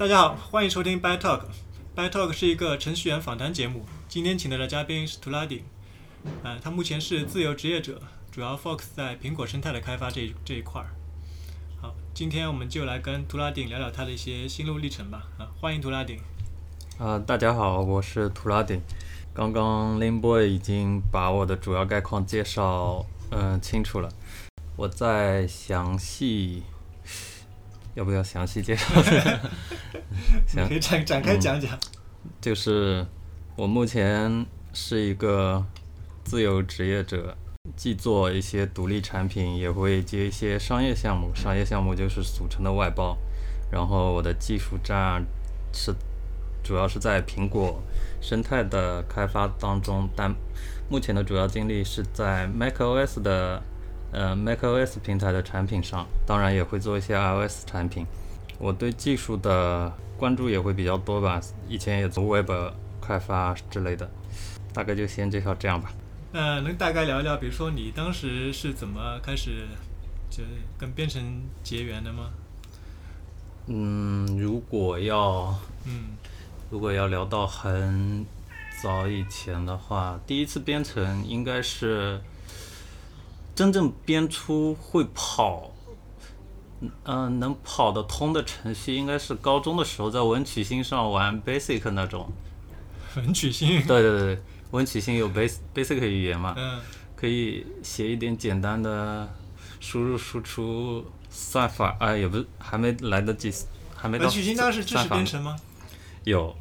大家好，欢迎收听 By Talk。By Talk 是一个程序员访谈节目。今天请到的嘉宾是图拉丁，呃，他目前是自由职业者，主要 focus 在苹果生态的开发这一这一块儿。好，今天我们就来跟图拉丁聊聊他的一些心路历程吧。啊，欢迎图拉丁。啊、大家好，我是图拉丁。刚刚 Lin Boy 已经把我的主要概况介绍嗯、清楚了，我再详细，要不要详细介绍？行可以展展开讲讲。就是我目前是一个自由职业者，既做一些独立产品，也会接一些商业项目。商业项目就是俗称的外包。然后我的技术站是主要是在苹果生态的开发当中，但目前的主要精力是在 macOS 的呃 macOS 平台的产品上，当然也会做一些 iOS 产品。我对技术的关注也会比较多吧，以前也做 Web 开发之类的，大概就先介绍这样吧。那能大概聊一聊，比如说你当时是怎么开始就跟编程结缘的吗？嗯，如果要嗯如果要聊到很早以前的话，第一次编程应该是真正编出会跑，嗯、能跑得通的程序，应该是高中的时候在文曲星上玩 Basic 那种。文曲星。对对对，文曲星有 Basic Basic 语言嘛，嗯可以写一点简单的输入输出算法，啊、也不是还没来得及，还没到文曲星当时支持编程吗？有，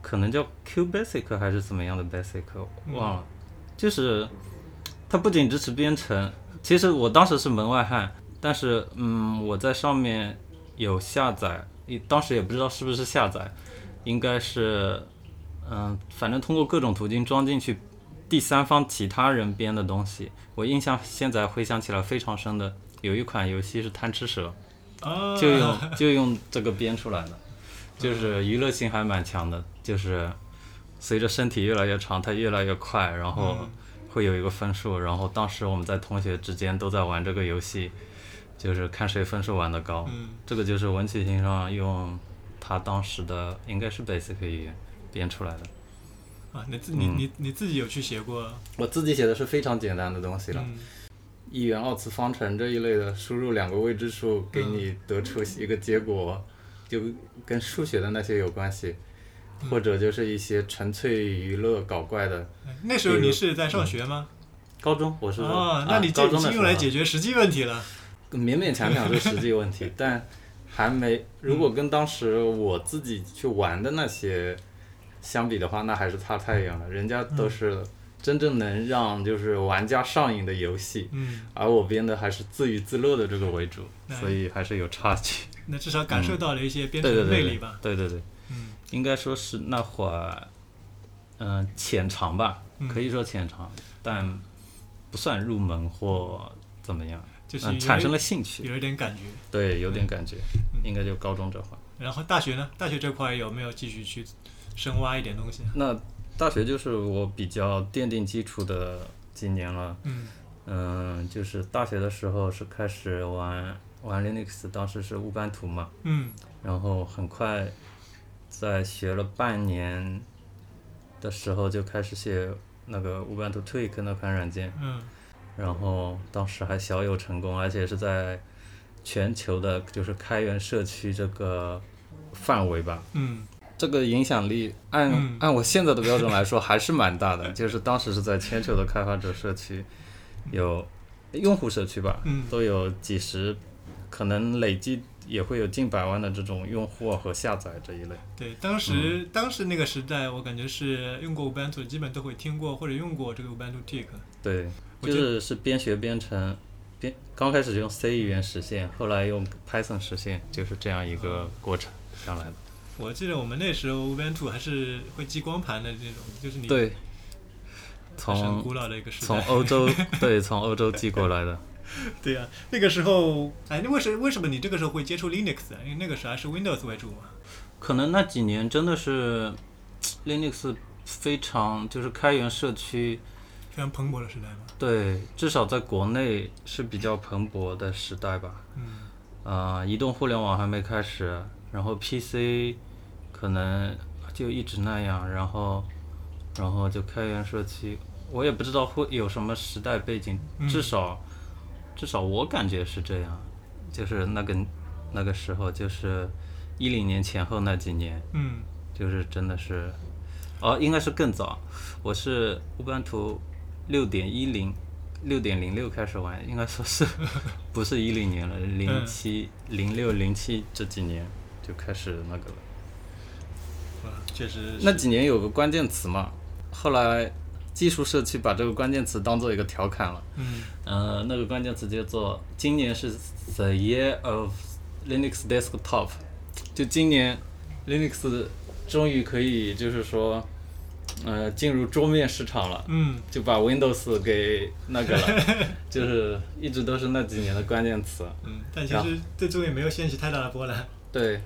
可能叫 Q Basic 还是怎么样的 Basic，忘了。就是它不仅支持编程，其实我当时是门外汉，但是嗯，我在上面有下载，当时也不知道是不是下载，应该是嗯，反正通过各种途径装进去第三方其他人编的东西。我印象现在回想起来非常深的，有一款游戏是贪吃蛇，啊，就用就用这个编出来的，就是娱乐性还蛮强的，就是随着身体越来越长，它越来越快，然后嗯会有一个分数，然后当时我们在同学之间都在玩这个游戏，就是看谁分数玩的高。嗯这个就是文曲星上用他当时的应该是 Basic 语言编出来的。啊，你自你嗯你你自己有去写过？我自己写的是非常简单的东西了，嗯一元二次方程这一类的，输入两个未知数，给你得出一个结果，就跟数学的那些有关系，或者就是一些纯粹娱乐搞怪的。那时候你是在上学吗？高中我是哦，啊那你这已经用来解决实际问题了。勉勉强强是实际问题，但还没。如果跟当时我自己去玩的那些相比的话，那还是差太远了。人家都是真正能让就是玩家上瘾的游戏，嗯，而我编的还是自娱自乐的这个为主，那所以还是有差距。那至少感受到了一些编程的魅力吧。对对对，嗯应该说是那会儿，嗯、浅尝吧，嗯可以说浅尝，但不算入门或怎么样，嗯，就是有产生了兴趣，有一点感觉。对，有点感觉，嗯应该就高中这会儿。然后大学呢？大学这块有没有继续去深挖一点东西？那大学就是我比较奠定基础的几年了，嗯嗯，就是大学的时候是开始玩玩 Linux，当时是乌班图嘛，嗯然后很快在学了半年的时候就开始写那个 Ubuntu Tweak 那款软件，嗯。然后当时还小有成功，而且是在全球的就是开源社区这个范围吧，嗯。这个影响力按、嗯。按我现在的标准来说还是蛮大的，就是当时是在全球的开发者社区，有用户社区吧，嗯。都有几十，可能累计也会有近百万的这种用户和下载这一类。对，当时、当时那个时代，我感觉是用过 Ubuntu 的，基本都会听过或者用过这个 Ubuntu Tick。对，就是是边学边成，边刚开始用 C 语言实现，后来用 Python 实现，就是这样一个过程上来的。我记得我们那时候 Ubuntu 还是会记光盘的这种，就是你对，从古老的一个时从。欧洲对从欧洲寄过来的。对呀、那个时候，哎，那为什为什么你这个时候会接触 Linux 啊？因为那个时候还是 Windows 为主嘛。可能那几年真的是 Linux 非常就是开源社区，非常蓬勃的时代吧。对，至少在国内是比较蓬勃的时代吧。嗯呃，移动互联网还没开始，然后 PC 可能就一直那样，然后然后就开源社区，我也不知道会有什么时代背景，嗯至少至少我感觉是这样，就是那个那个时候就是一零年前后那几年，嗯就是真的是，哦，应该是更早，我是乌班图六点一零。六点零六开始玩，应该说是 不是一零年了，零七、零六、零七这几年就开始那个了。啊，确实那几年有个关键词嘛，后来技术社区把这个关键词当做一个调侃了。嗯呃，那个关键词叫做今年是 the year of Linux desktop，就今年 Linux 终于可以就是说，呃，进入桌面市场了。嗯就把 Windows 给那个了，就是一直都是那几年的关键词。嗯，但其实最终也没有掀起太大的波澜。对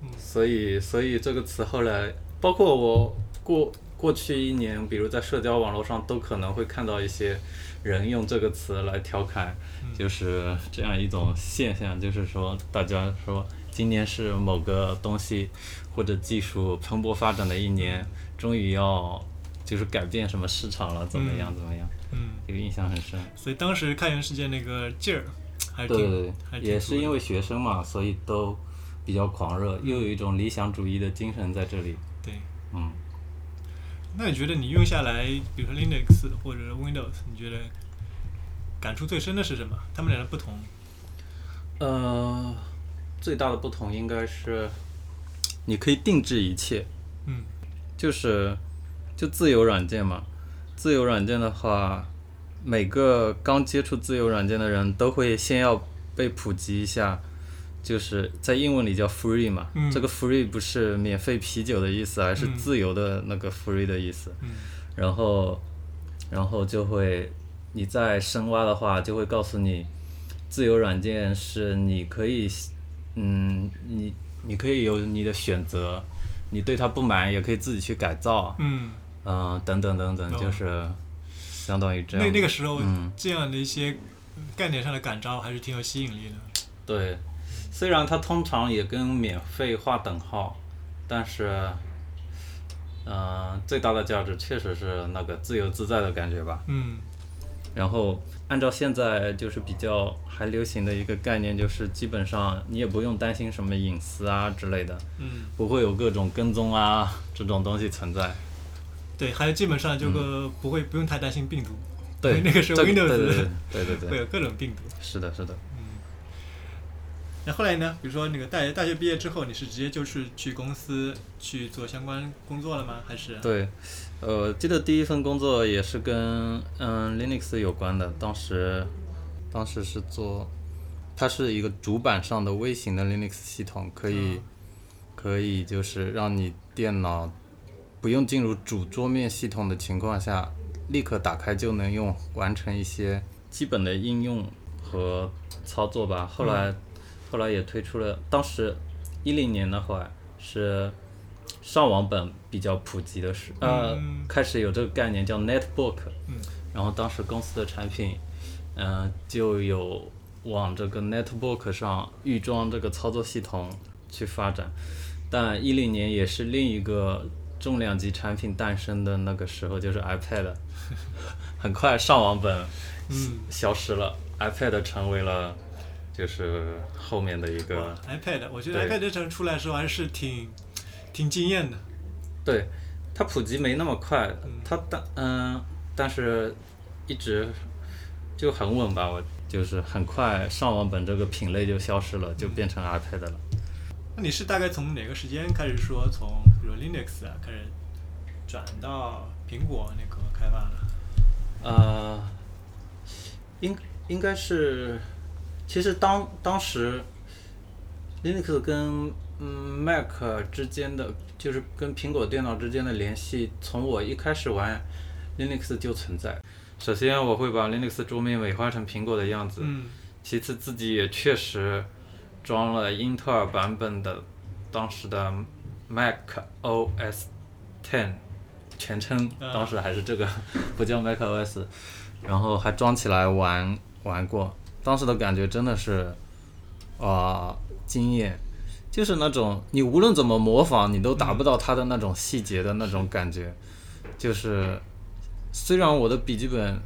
嗯，所以所以这个词后来，包括我过过去一年，比如在社交网络上都可能会看到一些人用这个词来调侃，嗯就是这样一种现象，就是说大家说今年是某个东西或者技术蓬勃发展的一年，终于要就是改变什么市场了，怎么样嗯怎么样，嗯，这个印象很深。所以当时开源世界那个劲儿还对对对也是因为学生嘛，所以都比较狂热，又有一种理想主义的精神在这里。对。嗯，那你觉得你用下来，比如说 Linux 或者 Windows，你觉得感触最深的是什么？他们俩的不同？呃，最大的不同应该是，你可以定制一切，嗯就是就自由软件嘛。自由软件的话，每个刚接触自由软件的人都会先要被普及一下，就是在英文里叫 free 嘛。嗯这个 free 不是免费啤酒的意思，而是嗯自由的那个 free 的意思。嗯然后，然后就会你再深挖的话，就会告诉你，自由软件是你可以，嗯，你你可以有你的选择，你对它不满也可以自己去改造，嗯，嗯、等等等等，哦就是相当于这样。那那个时候嗯这样的一些概念上的感召还是挺有吸引力的。对，虽然它通常也跟免费划等号，但是，嗯、最大的价值确实是那个自由自在的感觉吧。嗯然后按照现在就是比较还流行的一个概念，就是基本上你也不用担心什么隐私啊之类的，嗯，不会有各种跟踪啊这种东西存在。对，还有基本上就个不会不用太担心病毒，嗯对，那个时候这 Windows 对对对 对对对，会有各种病毒。是的，是的。那后来呢？比如说那个大大学毕业之后，你是直接就是去公司去做相关工作了吗？还是？对，呃，记得第一份工作也是跟嗯 Linux 有关的，当时当时是做，它是一个主板上的微型的 Linux 系统，可以、嗯可以就是让你电脑不用进入主桌面系统的情况下，立刻打开就能用完成一些基本的应用和操作吧。后来、后来也推出了，当时一零年的话是上网本比较普及的时，呃，嗯开始有这个概念叫 netbook，嗯。然后当时公司的产品，嗯、就有往这个 netbook 上预装这个操作系统去发展，但一零年也是另一个重量级产品诞生的那个时候，就是 iPad，很快上网本嗯，消失了，iPad 成为了就是后面的一个 iPad，我觉得 iPad 这阵出来的时候还是挺挺惊艳的。对，它普及没那么快嗯，它但嗯、但是一直就很稳吧，我就是很快上网本这个品类就消失了，就变成 iPad 了。那你是大概从哪个时间开始说从比如 Linux 啊开始转到苹果那个开发的？呃，应应该是，其实当当时 Linux 跟嗯 Mac 之间的，就是跟苹果电脑之间的联系，从我一开始玩 Linux 就存在。首先，我会把 Linux 桌面美化成苹果的样子，嗯。其次自己也确实装了英特尔版本的当时的 Mac OS Ten，全称啊。当时还是这个，不叫 Mac OS，然后还装起来玩玩过，当时的感觉真的是，啊、惊艳，就是那种你无论怎么模仿，你都达不到它的那种细节的那种感觉。就是虽然我的笔记本，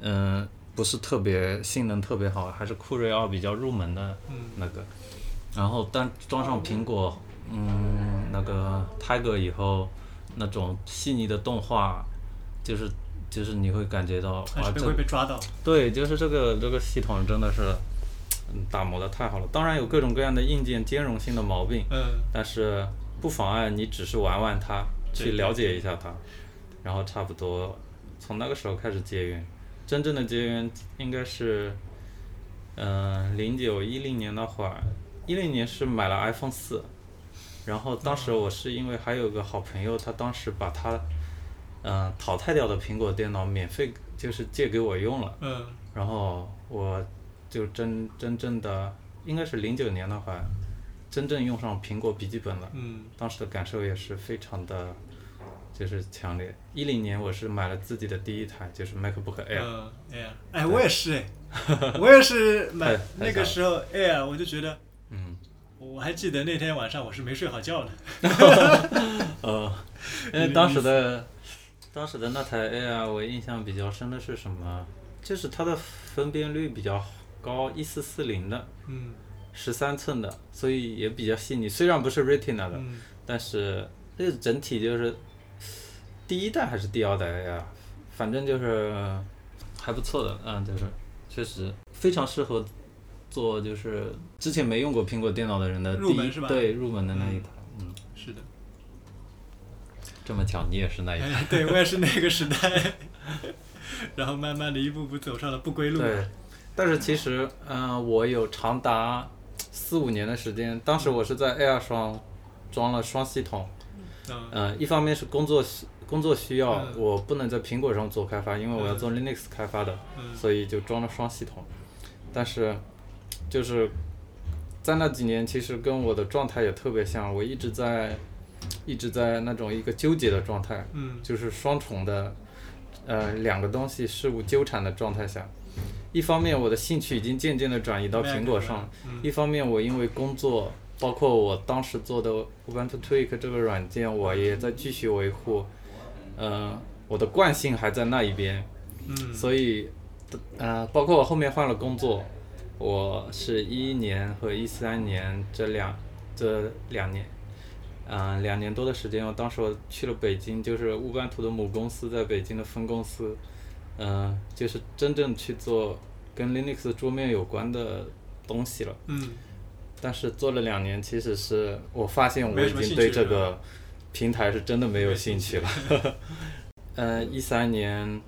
嗯、不是特别性能特别好，还是酷睿二比较入门的嗯。那个，然后但装上苹果，嗯，那个 Tiger 以后，那种细腻的动画，就是就是你会感觉到啊，这会被抓到。对，就是这个这个系统真的是，嗯，打磨的太好了。当然有各种各样的硬件兼容性的毛病，嗯但是不妨碍你只是玩玩它，去了解一下它，然后差不多从那个时候开始结缘。真正的结缘应该是，嗯、零九一零年那会儿，一零年是买了 iPhone 四，然后当时我是因为还有个好朋友，他当时把他，嗯、淘汰掉的苹果电脑免费就是借给我用了。嗯然后我就真真正的应该是零九年那会儿，真正用上苹果笔记本了，嗯当时的感受也是非常的，就是强烈。一零年我是买了自己的第一台，就是 MacBook Air，、嗯，Air，哎，我也是哎，我也是买那个时候 Air，我就觉得，嗯，我还记得那天晚上我是没睡好觉的。呃，因为当时的当时的那台 Air 我印象比较深的是什么？就是它的分辨率比较高，一四四零的，嗯十三寸的，所以也比较细腻。虽然不是 Retina 的，嗯但是这整体就是第一代还是第二代 ar，反正就是还不错的，嗯，就是确实非常适合做就是之前没用过苹果电脑的人的第一入门是吧对入门的那一套，这么巧你也是那一台，哎，对我也是那个时代，然后慢慢的一步步走上了不归路。对，但是其实嗯、我有长达四五年的时间，当时我是在 Air 上装了双系统。嗯嗯，一方面是工作需工作需要，嗯我不能在苹果上做开发，因为我要做 Linux 开发的，嗯所以就装了双系统。但是，就是在那几年，其实跟我的状态也特别像，我一直在一直在那种一个纠结的状态，嗯就是双重的呃两个东西事物纠缠的状态下。一方面，我的兴趣已经渐渐的转移到苹果上，嗯一方面，我因为工作，包括我当时做的 Ubuntu Tweak 这个软件，我也在继续维护。嗯、我的惯性还在那一边，嗯，所以，呃，包括我后面换了工作，我是一一年和一三年这两这两年，嗯、两年多的时间，我当时我去了北京，就是乌班图的母公司在北京的分公司，嗯、就是真正去做跟 Linux 桌面有关的东西了。嗯但是做了两年，其实是我发现我已经对这个平台是真的没有兴趣了。嗯，一三年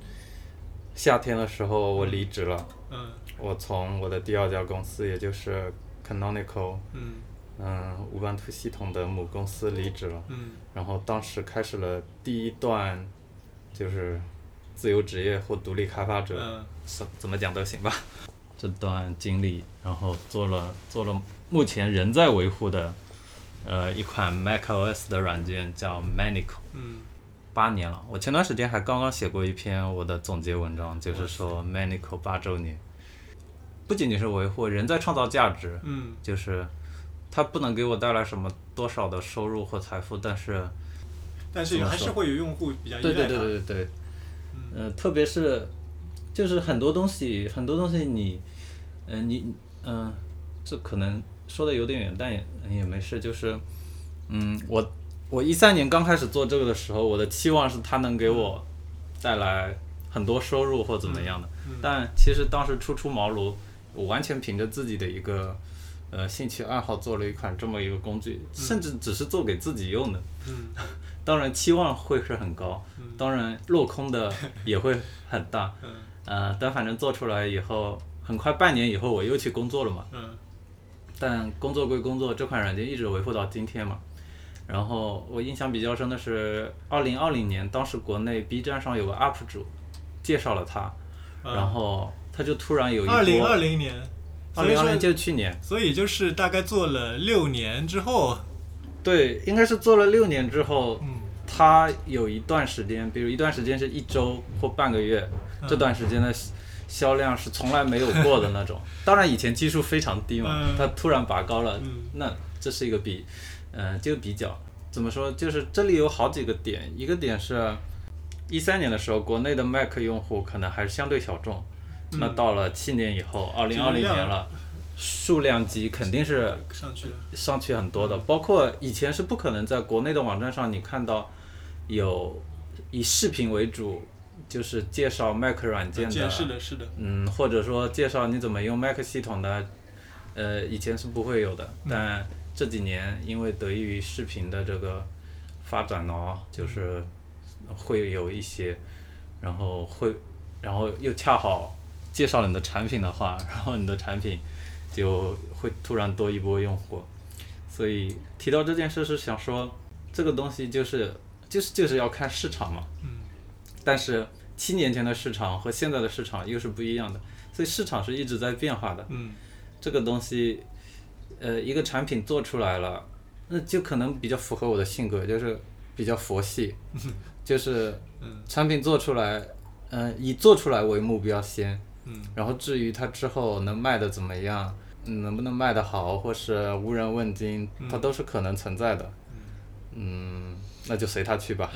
夏天的时候我离职了，嗯我从我的第二家公司，也就是 Canonical，嗯嗯，，Ubuntu 系统的母公司离职了。嗯然后当时开始了第一段，就是自由职业或独立开发者，嗯怎怎么讲都行吧。这段经历，然后做了做了目前仍在维护的，呃，一款 macOS 的软件叫 Manico，嗯八年了。我前段时间还刚刚写过一篇我的总结文章，就是说 Manico 八周年，不仅仅是维护，人在创造价值，嗯就是它不能给我带来什么多少的收入或财富，但是但是还是会有用户比较依对赖它。对对对对对，呃，特别是就是很多东西，很多东西你，嗯、你，嗯、这可能说的有点远，但也也没事，就是，嗯，我我一三年刚开始做这个的时候，我的期望是它能给我带来很多收入或怎么样的，但其实当时初出茅庐，我完全凭着自己的一个。呃，兴趣爱好做了一款这么一个工具，甚至只是做给自己用的，嗯。当然期望会是很高，当然落空的也会很大，嗯。呃，但反正做出来以后，很快半年以后我又去工作了嘛，嗯。但工作归工作，这款软件一直维护到今天嘛。然后我印象比较深的是，二零二零年，当时国内 B 站上有个 UP 主介绍了它，嗯。然后他就突然有一波，二零二零年，二零二零说就去年，所以就是大概做了六年之后，对，应该是做了六年之后，嗯。它有一段时间，比如一段时间是一周或半个月，嗯。这段时间的销销量是从来没有过的那种。当然以前基数非常低嘛，嗯。它突然拔高了，嗯。那这是一个比，嗯，就比较怎么说，就是这里有好几个点，一个点是，一三年的时候，国内的 Mac 用户可能还是相对小众，那到了七年以后，二零二零年了，数量级肯定是上去了，上去很多的，包括以前是不可能在国内的网站上你看到有以视频为主，就是介绍 Mac 软件的，是的，是的，嗯，或者说介绍你怎么用 Mac 系统的，呃，以前是不会有的，但这几年因为得益于视频的这个发展呢，就是会有一些，然后会，然后又恰好介绍了你的产品的话，然后你的产品就会突然多一波用户，所以提到这件事是想说，这个东西就是就是就是要看市场嘛，嗯，但是七年前的市场和现在的市场又是不一样的，所以市场是一直在变化的，嗯，这个东西。呃，一个产品做出来了，那就可能比较符合我的性格，就是比较佛系，就是产品做出来，嗯，以做出来为目标先，嗯，然后至于它之后能卖的怎么样，能不能卖得好，或是无人问津，它都是可能存在的，嗯，那就随它去吧，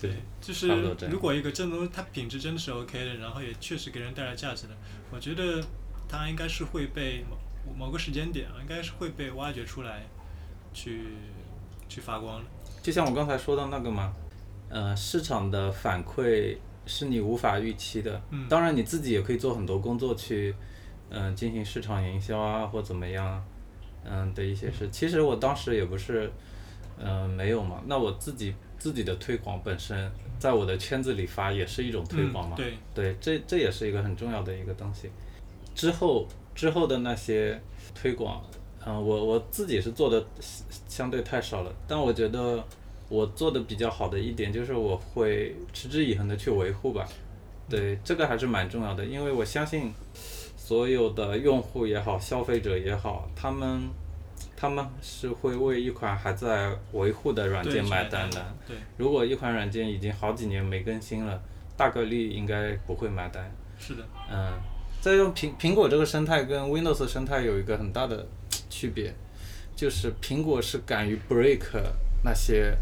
对，就是如果一个真东它品质真的是 OK 的，然后也确实给人带来价值的，我觉得它应该是会被。某某个时间点啊，应该是会被挖掘出来，去去发光的。就像我刚才说的那个嘛，呃，市场的反馈是你无法预期的。嗯。当然你自己也可以做很多工作去，嗯，进行市场营销啊，或怎么样，嗯的一些事。其实我当时也不是，嗯，没有嘛。那我自己自己的推广本身，在我的圈子里发也是一种推广嘛。对。对，这这也是一个很重要的一个东西。之后。之后的那些推广，嗯，我我自己是做的相对太少了，但我觉得我做的比较好的一点就是我会持之以恒的去维护吧，对，这个还是蛮重要的，因为我相信所有的用户也好，消费者也好，他们他们是会为一款还在维护的软件买单的，对，如果一款软件已经好几年没更新了，大概率应该不会买单，是的，嗯。再用苹苹果这个生态跟 Windows 生态有一个很大的区别，就是苹果是敢于 break 那些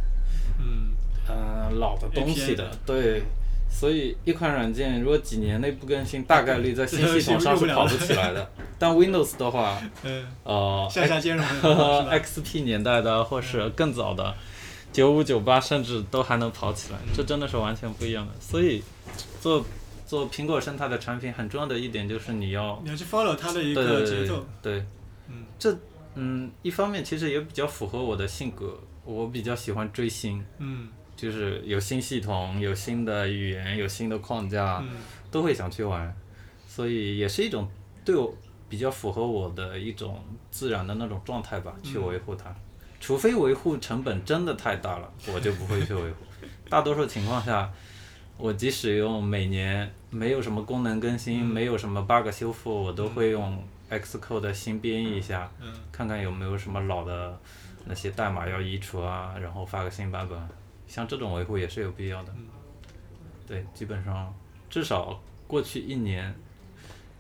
嗯嗯老的东西的，对，所以一款软件如果几年内不更新，大概率在新 系统上是跑不起来的。但 Windows 的话，呃，兼容，XP 年代的或是更早的九五九八，甚至都还能跑起来，这真的是完全不一样的。所以做。做苹果生态的产品很重要的一点就是你要你要去 follow 它的一个节奏，对，嗯，这嗯一方面其实也比较符合我的性格，我比较喜欢追星，嗯，就是有新系统、有新的语言、有新的框架，都会想去玩，所以也是一种对我比较符合我的一种自然的那种状态吧，去维护它，除非维护成本真的太大了，我就不会去维护，大多数情况下。我即使用每年没有什么功能更新，没有什么 bug 修复，我都会用 Xcode 新编译一下，看看有没有什么老的那些代码要移除啊，然后发个新版本。像这种维护也是有必要的。对，基本上至少过去一年，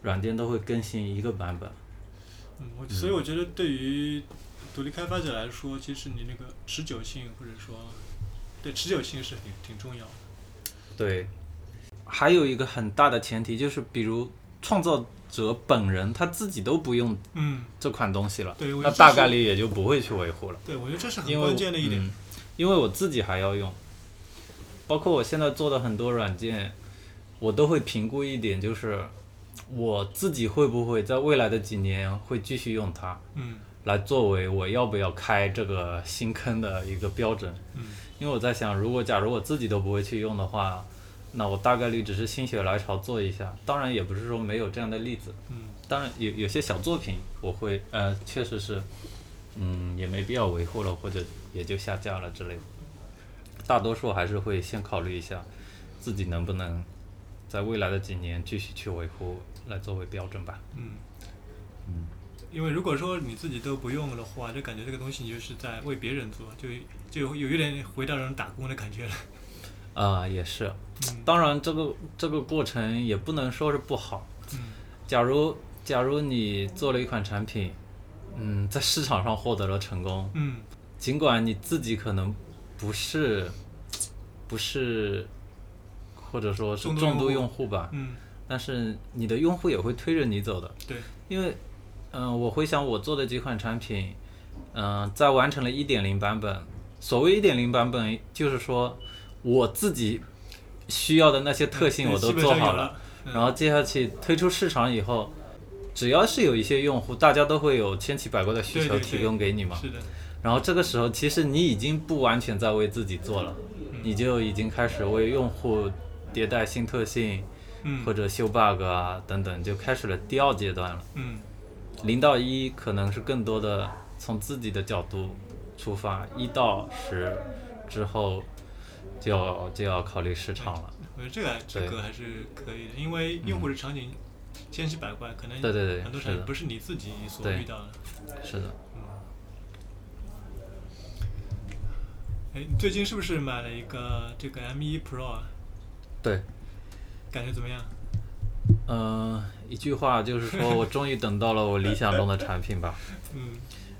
软件都会更新一个版本。嗯，我所以我觉得对于独立开发者来说，其实你那个持久性或者说对持久性是挺挺重要的。对，还有一个很大的前提就是，比如创造者本人他自己都不用这款东西了，那大概率也就不会去维护了。对，我觉得这是很关键的一点。因为我自己还要用，包括我现在做的很多软件，我都会评估一点，就是我自己会不会在未来的几年会继续用它，嗯，来作为我要不要开这个新坑的一个标准，嗯。因为我在想，如果假如我自己都不会去用的话，那我大概率只是心血来潮做一下。当然，也不是说没有这样的例子。嗯。当然有有些小作品我会，呃，确实是，嗯，也没必要维护了，或者也就下架了之类的。大多数还是会先考虑一下，自己能不能在未来的几年继续去维护，来作为标准吧。嗯。嗯。因为如果说你自己都不用的话，就感觉这个东西你就是在为别人做，就就有一点回到那种打工的感觉了。啊，也是。当然，这个这个过程也不能说是不好。嗯。假如假如你做了一款产品，嗯，在市场上获得了成功。嗯尽管你自己可能不是不是，或者说是重度用用户吧，嗯，但是你的用户也会推着你走的。对，因为，嗯、我回想我做的几款产品，嗯、在完成了一点零版本，所谓一点零版本，就是说我自己需要的那些特性我都做好了，嗯。然后接下去推出市场以后，只要是有一些用户，大家都会有千奇百怪的需求提供给你嘛。是的，然后这个时候，其实你已经不完全在为自己做了，嗯。你就已经开始为用户迭代新特性，嗯。或者修 bug 啊等等，就开始了第二阶段了。嗯。零到一可能是更多的从自己的角度出发，一到十之后就要就要考虑市场了。我觉得这个这个还是可以的，因为用户的场景千奇百怪，可能对对对很多场景不是你自己所遇到的。是的，哎，你最近是不是买了一个这个 M1 Pro 啊？对，感觉怎么样？嗯、一句话就是说我终于等到了我理想中的产品吧。嗯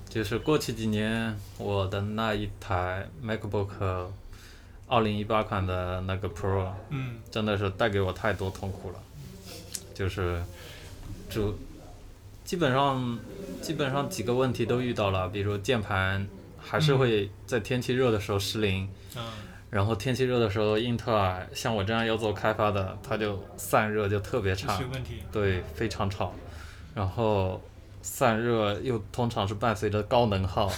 就是过去几年我的那一台 MacBook 二零一八款的那个 Pro，嗯。真的是带给我太多痛苦了，就是主基本上基本上几个问题都遇到了，比如键盘还是会在天气热的时候失灵，嗯。然后天气热的时候，英特尔像我这样要做开发的，它就散热就特别差。对，非常吵，然后散热又通常是伴随着高能耗，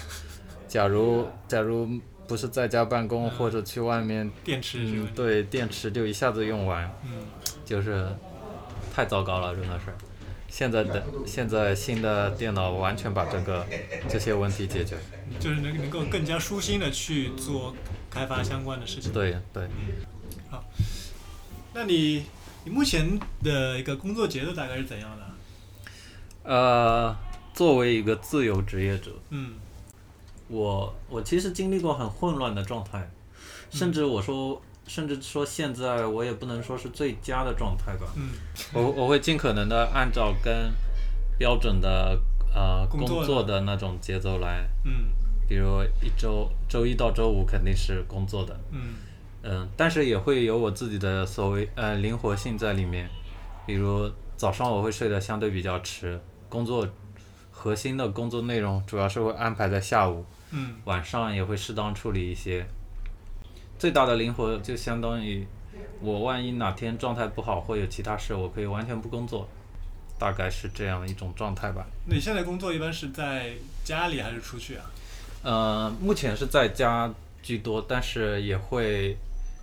假如假如不是在家办公或者去外面，电池。对，电池就一下子用完，嗯就是太糟糕了，真的是。现在的现在新的电脑完全把这个这些问题解决。就是能能够更加舒心的去做开发相关的事情。对对，好那你你目前的一个工作节奏大概是怎样的？呃，作为一个自由职业者，嗯我我其实经历过很混乱的状态，甚至我说，甚至说现在我也不能说是最佳的状态吧。嗯。我我会尽可能的按照跟标准的呃工工作的。作的那种节奏来，嗯。比如一周周一到周五肯定是工作的，嗯。嗯，但是也会有我自己的所谓呃灵活性在里面，比如早上我会睡得相对比较迟，工作核心的工作内容主要是会安排在下午，嗯晚上也会适当处理一些。最大的灵活就相当于我万一哪天状态不好或有其他事，我可以完全不工作，大概是这样一种状态吧。那你现在工作一般是在家里还是出去啊？呃，目前是在家居多，但是也会，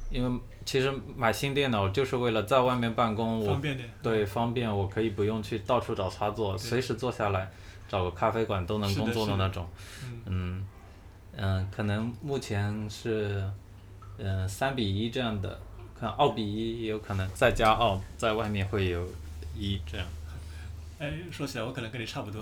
因为其实买新电脑就是为了在外面办公，我方便点。对方便，我可以不用去到处找插座，随时坐下来，找个咖啡馆都能工作的的那种。嗯嗯嗯，可能目前是嗯三比一这样的，可能二比一也有可能，再加二，在外面会有一这样。哎，说起来我可能跟你差不多。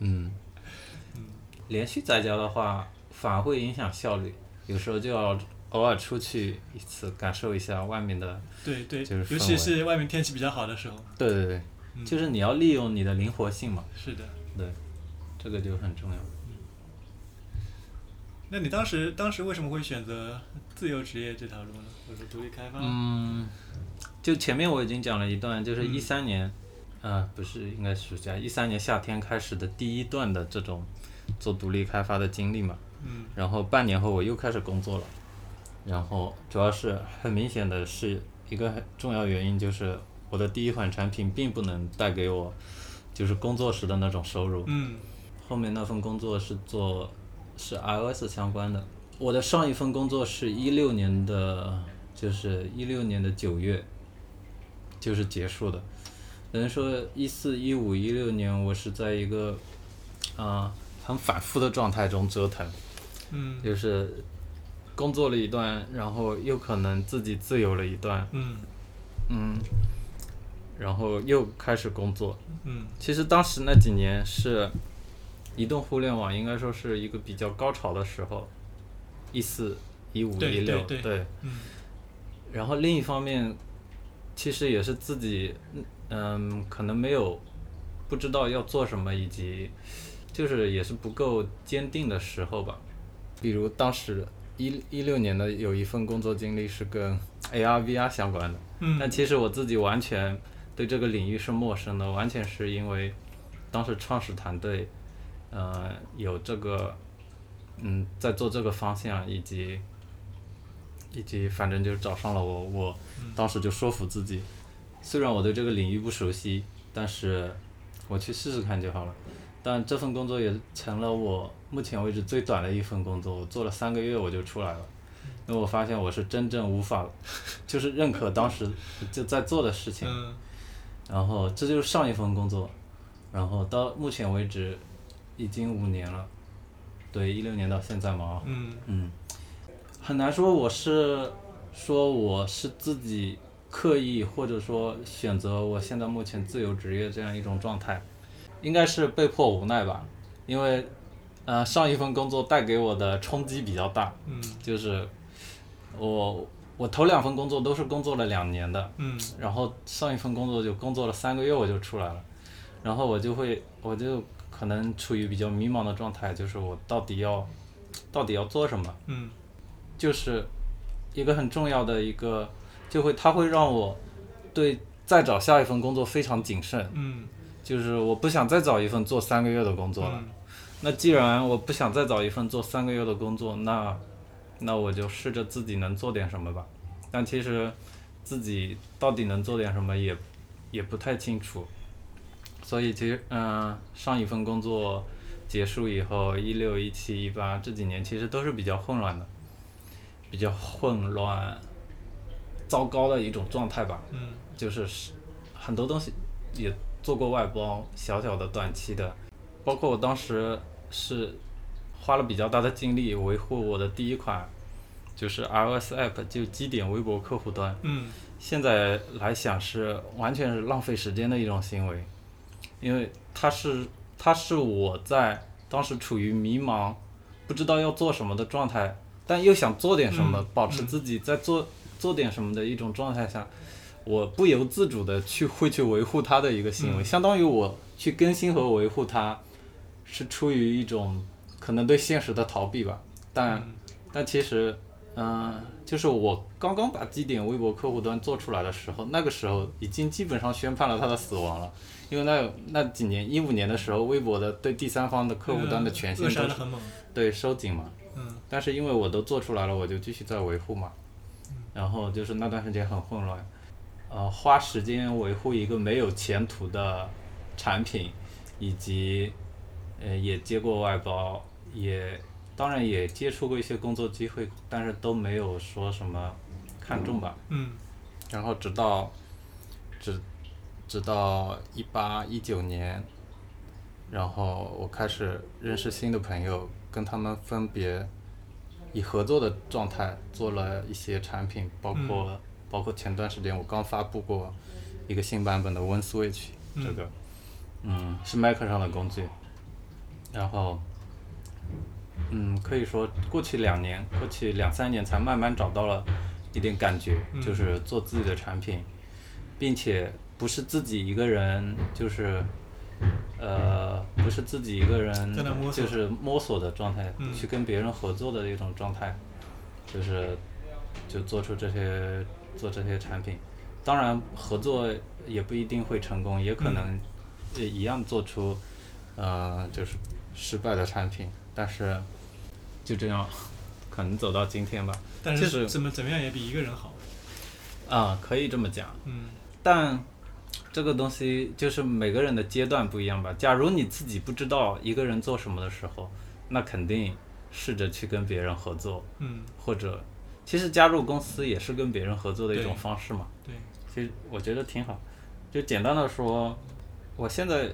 嗯，嗯连续在家的话，反而会影响效率，有时候就要偶尔出去一次，感受一下外面的。对对，就是尤其是外面天气比较好的时候。对对对，嗯就是你要利用你的灵活性嘛，是的。对，这个就很重要。那你当时当时为什么会选择自由职业这条路呢？或者独立开发？嗯，就前面我已经讲了一段，就是嗯一三年，呃，不是应该暑假，一三年夏天开始的第一段的这种做独立开发的经历嘛。嗯然后半年后我又开始工作了，然后主要是很明显的是一个很重要原因就是我的第一款产品并不能带给我就是工作时的那种收入，嗯。后面那份工作是做是 iOS 相关的。我的上一份工作是一六年的，就是一六年的九月，就是结束的。等于说一四、一五、一六年，我是在一个啊、很反复的状态中折腾，嗯。就是工作了一段，然后又可能自己自由了一段，嗯。嗯，然后又开始工作，嗯。其实当时那几年是移动互联网应该说是一个比较高潮的时候，一四、一五、一六，对对嗯。然后另一方面，其实也是自己，嗯，可能没有不知道要做什么，以及就是也是不够坚定的时候吧。比如当时一一六年的有一份工作经历是跟 AR VR 相关的，嗯。但其实我自己完全对这个领域是陌生的，完全是因为当时创始团队，呃，有这个，嗯，在做这个方向，以及以及反正就找上了我，我当时就说服自己，虽然我对这个领域不熟悉，但是我去试试看就好了。但这份工作也成了我目前为止最短的一份工作，我做了三个月我就出来了。因为我发现我是真正无法，就是认可当时就在做的事情，嗯然后这就是上一份工作，然后到目前为止已经五年了，对，一六年到现在嘛，嗯。嗯，很难说我是说我是自己刻意或者说选择我现在目前自由职业这样一种状态，应该是被迫无奈吧，因为呃上一份工作带给我的冲击比较大，嗯。就是我我头两份工作都是工作了两年的，嗯。然后上一份工作就工作了三个月我就出来了，然后我就会我就可能处于比较迷茫的状态，就是我到底要到底要做什么，嗯。就是一个很重要的一个，就会它会让我对再找下一份工作非常谨慎，嗯。就是我不想再找一份做三个月的工作了。嗯。那既然我不想再找一份做三个月的工作，那那我就试着自己能做点什么吧。但其实自己到底能做点什么也也不太清楚。所以其实嗯、上一份工作结束以后，一六、一七、一八这几年其实都是比较混乱的，比较混乱、糟糕的一种状态吧。嗯就是是很多东西也做过外包，小小的短期的，包括我当时是花了比较大的精力维护我的第一款就是 iOS app，就基点微博客户端。嗯。现在来想是完全是浪费时间的一种行为，因为它是它是我在当时处于迷茫，不知道要做什么的状态，但又想做点什么，嗯保持嗯自己在做做点什么的一种状态下，我不由自主的去会去维护它的一个行为，嗯。相当于我去更新和维护它，是出于一种可能对现实的逃避吧，但。嗯。但其实，嗯、就是我刚刚把基点微博客户端做出来的时候，那个时候已经基本上宣判了他的死亡了，因为那那几年一五年的时候，微博的对第三方的客户端的权限。对收紧嘛，嗯。但是因为我都做出来了，我就继续在维护嘛，嗯。然后就是那段时间很混乱，呃，花时间维护一个没有前途的产品，以及呃也接过外包，也当然也接触过一些工作机会，但是都没有说什么看重吧。嗯然后直到直直到一八一九年，然后我开始认识新的朋友，跟他们分别以合作的状态做了一些产品，包括、包括前段时间我刚发布过一个新版本的 WinSwitch，嗯这个嗯是 Mac 上的工具，然后。嗯，可以说过去两年，过去两三年才慢慢找到了一点感觉，嗯就是做自己的产品，并且不是自己一个人，就是呃，不是自己一个人就是摸索的状态，嗯去跟别人合作的一种状态，就是就做出这些做这些产品。当然，合作也不一定会成功，也可嗯能也一样做出呃就是失败的产品，但是就这样，可能走到今天吧。但是是怎么怎么样也比一个人好。啊、可以这么讲。嗯但这个东西就是每个人的阶段不一样吧。假如你自己不知道一个人做什么的时候，那肯定试着去跟别人合作，嗯，或者其实加入公司也是跟别人合作的一种方式嘛。对，其实我觉得挺好。就简单的说，我现在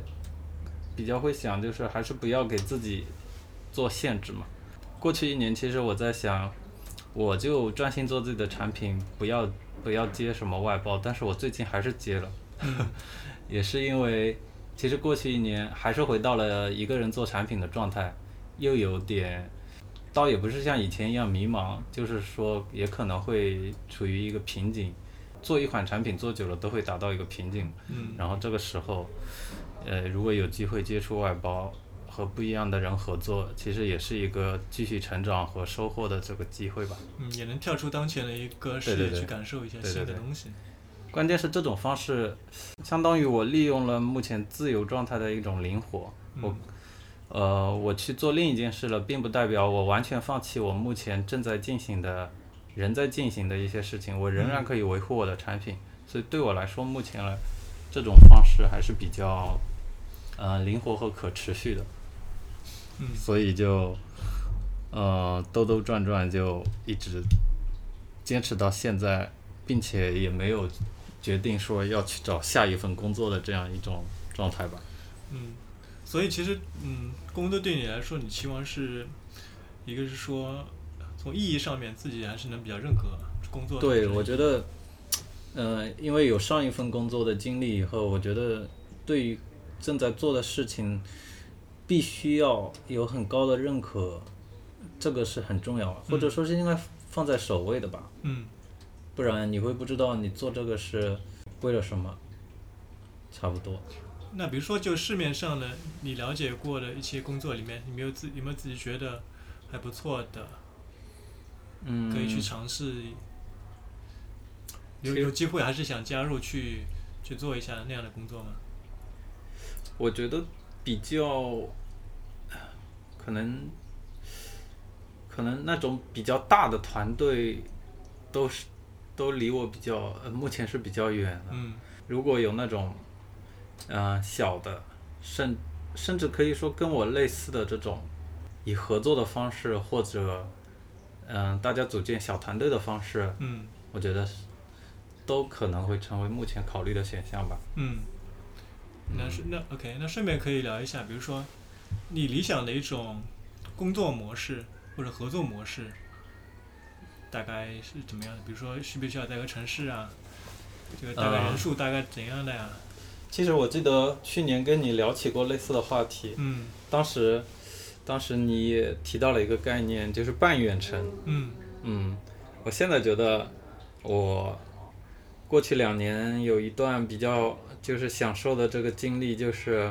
比较会想，就是还是不要给自己做限制嘛。过去一年，其实我在想，我就专心做自己的产品，不要不要接什么外包。但是我最近还是接了，嗯 也是因为其实过去一年还是回到了一个人做产品的状态，又有点，倒也不是像以前一样迷茫，就是说也可能会处于一个瓶颈。做一款产品做久了都会达到一个瓶颈，嗯然后这个时候，呃，如果有机会接触外包，和不一样的人合作，其实也是一个继续成长和收获的这个机会吧。嗯，也能跳出当前的一个视野去感受一下对对对新的东西。关键是这种方式，相当于我利用了目前自由状态的一种灵活。我嗯呃，我去做另一件事了，并不代表我完全放弃我目前正在进行的、仍在进行的一些事情，我仍然可以维护我的产品。所以对我来说，目前来这种方式还是比较呃灵活和可持续的。嗯所以就呃兜兜转转就一直坚持到现在，并且也没有决定说要去找下一份工作的这样一种状态吧。嗯，所以其实嗯，工作对你来说，你期望是一个是说从意义上面自己还是能比较认可工作对，我觉得，呃，因为有上一份工作的经历以后，我觉得对于正在做的事情，必须要有很高的认可，这个是很重要，或者说是应该放在首位的吧，嗯不然你会不知道你做这个是为了什么，差不多。那比如说，就市面上的你了解过的一些工作里面，你没有自有没有自己觉得还不错的，嗯，可以去尝试？有有机会还是想加入去去做一下那样的工作吗？我觉得比较可能可能那种比较大的团队都是都离我比较呃目前是比较远的。嗯如果有那种呃小的，甚甚至可以说跟我类似的这种以合作的方式或者嗯、大家组建小团队的方式，嗯我觉得是都可能会成为目前考虑的选项吧。嗯。那是那 OK，那顺便可以聊一下，比如说你理想的一种工作模式或者合作模式，大概是怎么样的？比如说需不需要在一个城市啊？这个大概呃人数大概怎样的呀？其实我记得去年跟你聊起过类似的话题，嗯当时，当时你也提到了一个概念，就是半远程。嗯嗯，我现在觉得我过去两年有一段比较就是享受的这个经历，就是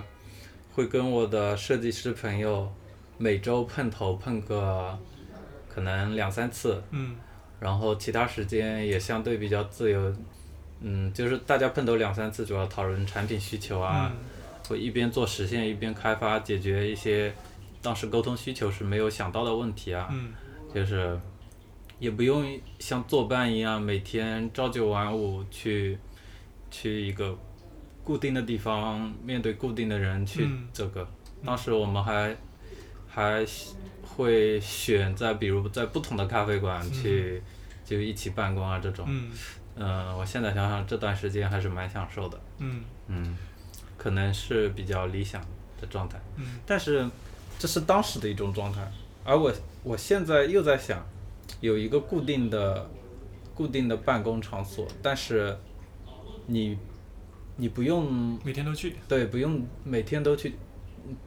会跟我的设计师朋友每周碰头碰个可能两三次，嗯然后其他时间也相对比较自由。嗯，就是大家碰头两三次，主要讨论产品需求啊，嗯会一边做实现一边开发，解决一些当时沟通需求时没有想到的问题啊。嗯就是也不用像坐班一样每天朝九晚五去去一个固定的地方，面对固定的人去嗯这个。当时我们还还会选在比如在不同的咖啡馆去、就一起办公啊这种。嗯嗯、我现在想想这段时间还是蛮享受的。嗯嗯，可能是比较理想的状态。嗯但是这是当时的一种状态，而我我现在又在想，有一个固定的固定的办公场所，但是你你不用每天都去。对不用每天都去，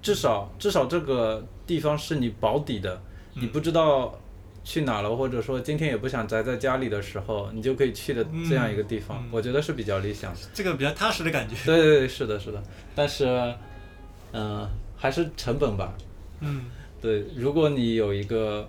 至少至少这个地方是你保底的，你不知道去哪了，或者说今天也不想宅在家里的时候，你就可以去的这样一个地方，我觉得是比较理想的。这个比较踏实的感觉。对对对，是的，是的，但是，嗯、还是成本吧。嗯对，如果你有一个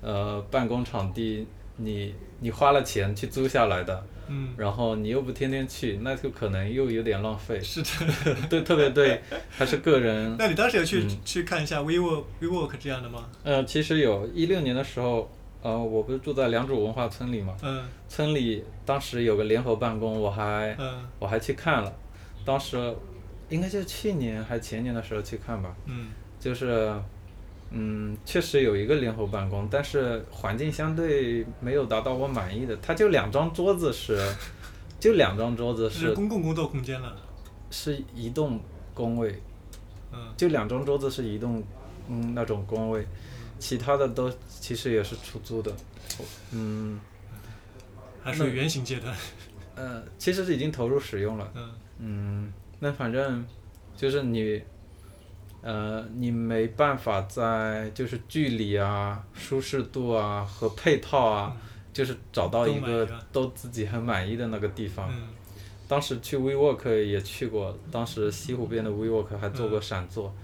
呃办公场地，你你花了钱去租下来的，嗯，然后你又不天天去，那就可能又有点浪费。是的。对，特别对，还是个人。那你当时有去、嗯去看一下 vivo、vivo 可这样的吗？呃，其实有一六年的时候，呃，我不是住在良渚文化村里嘛，嗯村里当时有个联合办公，我还嗯我还去看了，当时应该就是去年还前年的时候去看吧。嗯就是，嗯，确实有一个联合办公，但是环境相对没有达到我满意的。它就两张桌子是，就两张桌子是是公共工作空间了。是移动工位，嗯就两张桌子是移动，嗯，那种工位，其他的都其实也是出租的。嗯，还属于原型阶段。呃，其实是已经投入使用了。嗯嗯，那反正就是你，呃，你没办法在就是距离啊、舒适度啊和配套啊，就是找到一个都自己很满意的那个地方。嗯当时去 WeWork 也去过，当时西湖边的 WeWork 还做过闪坐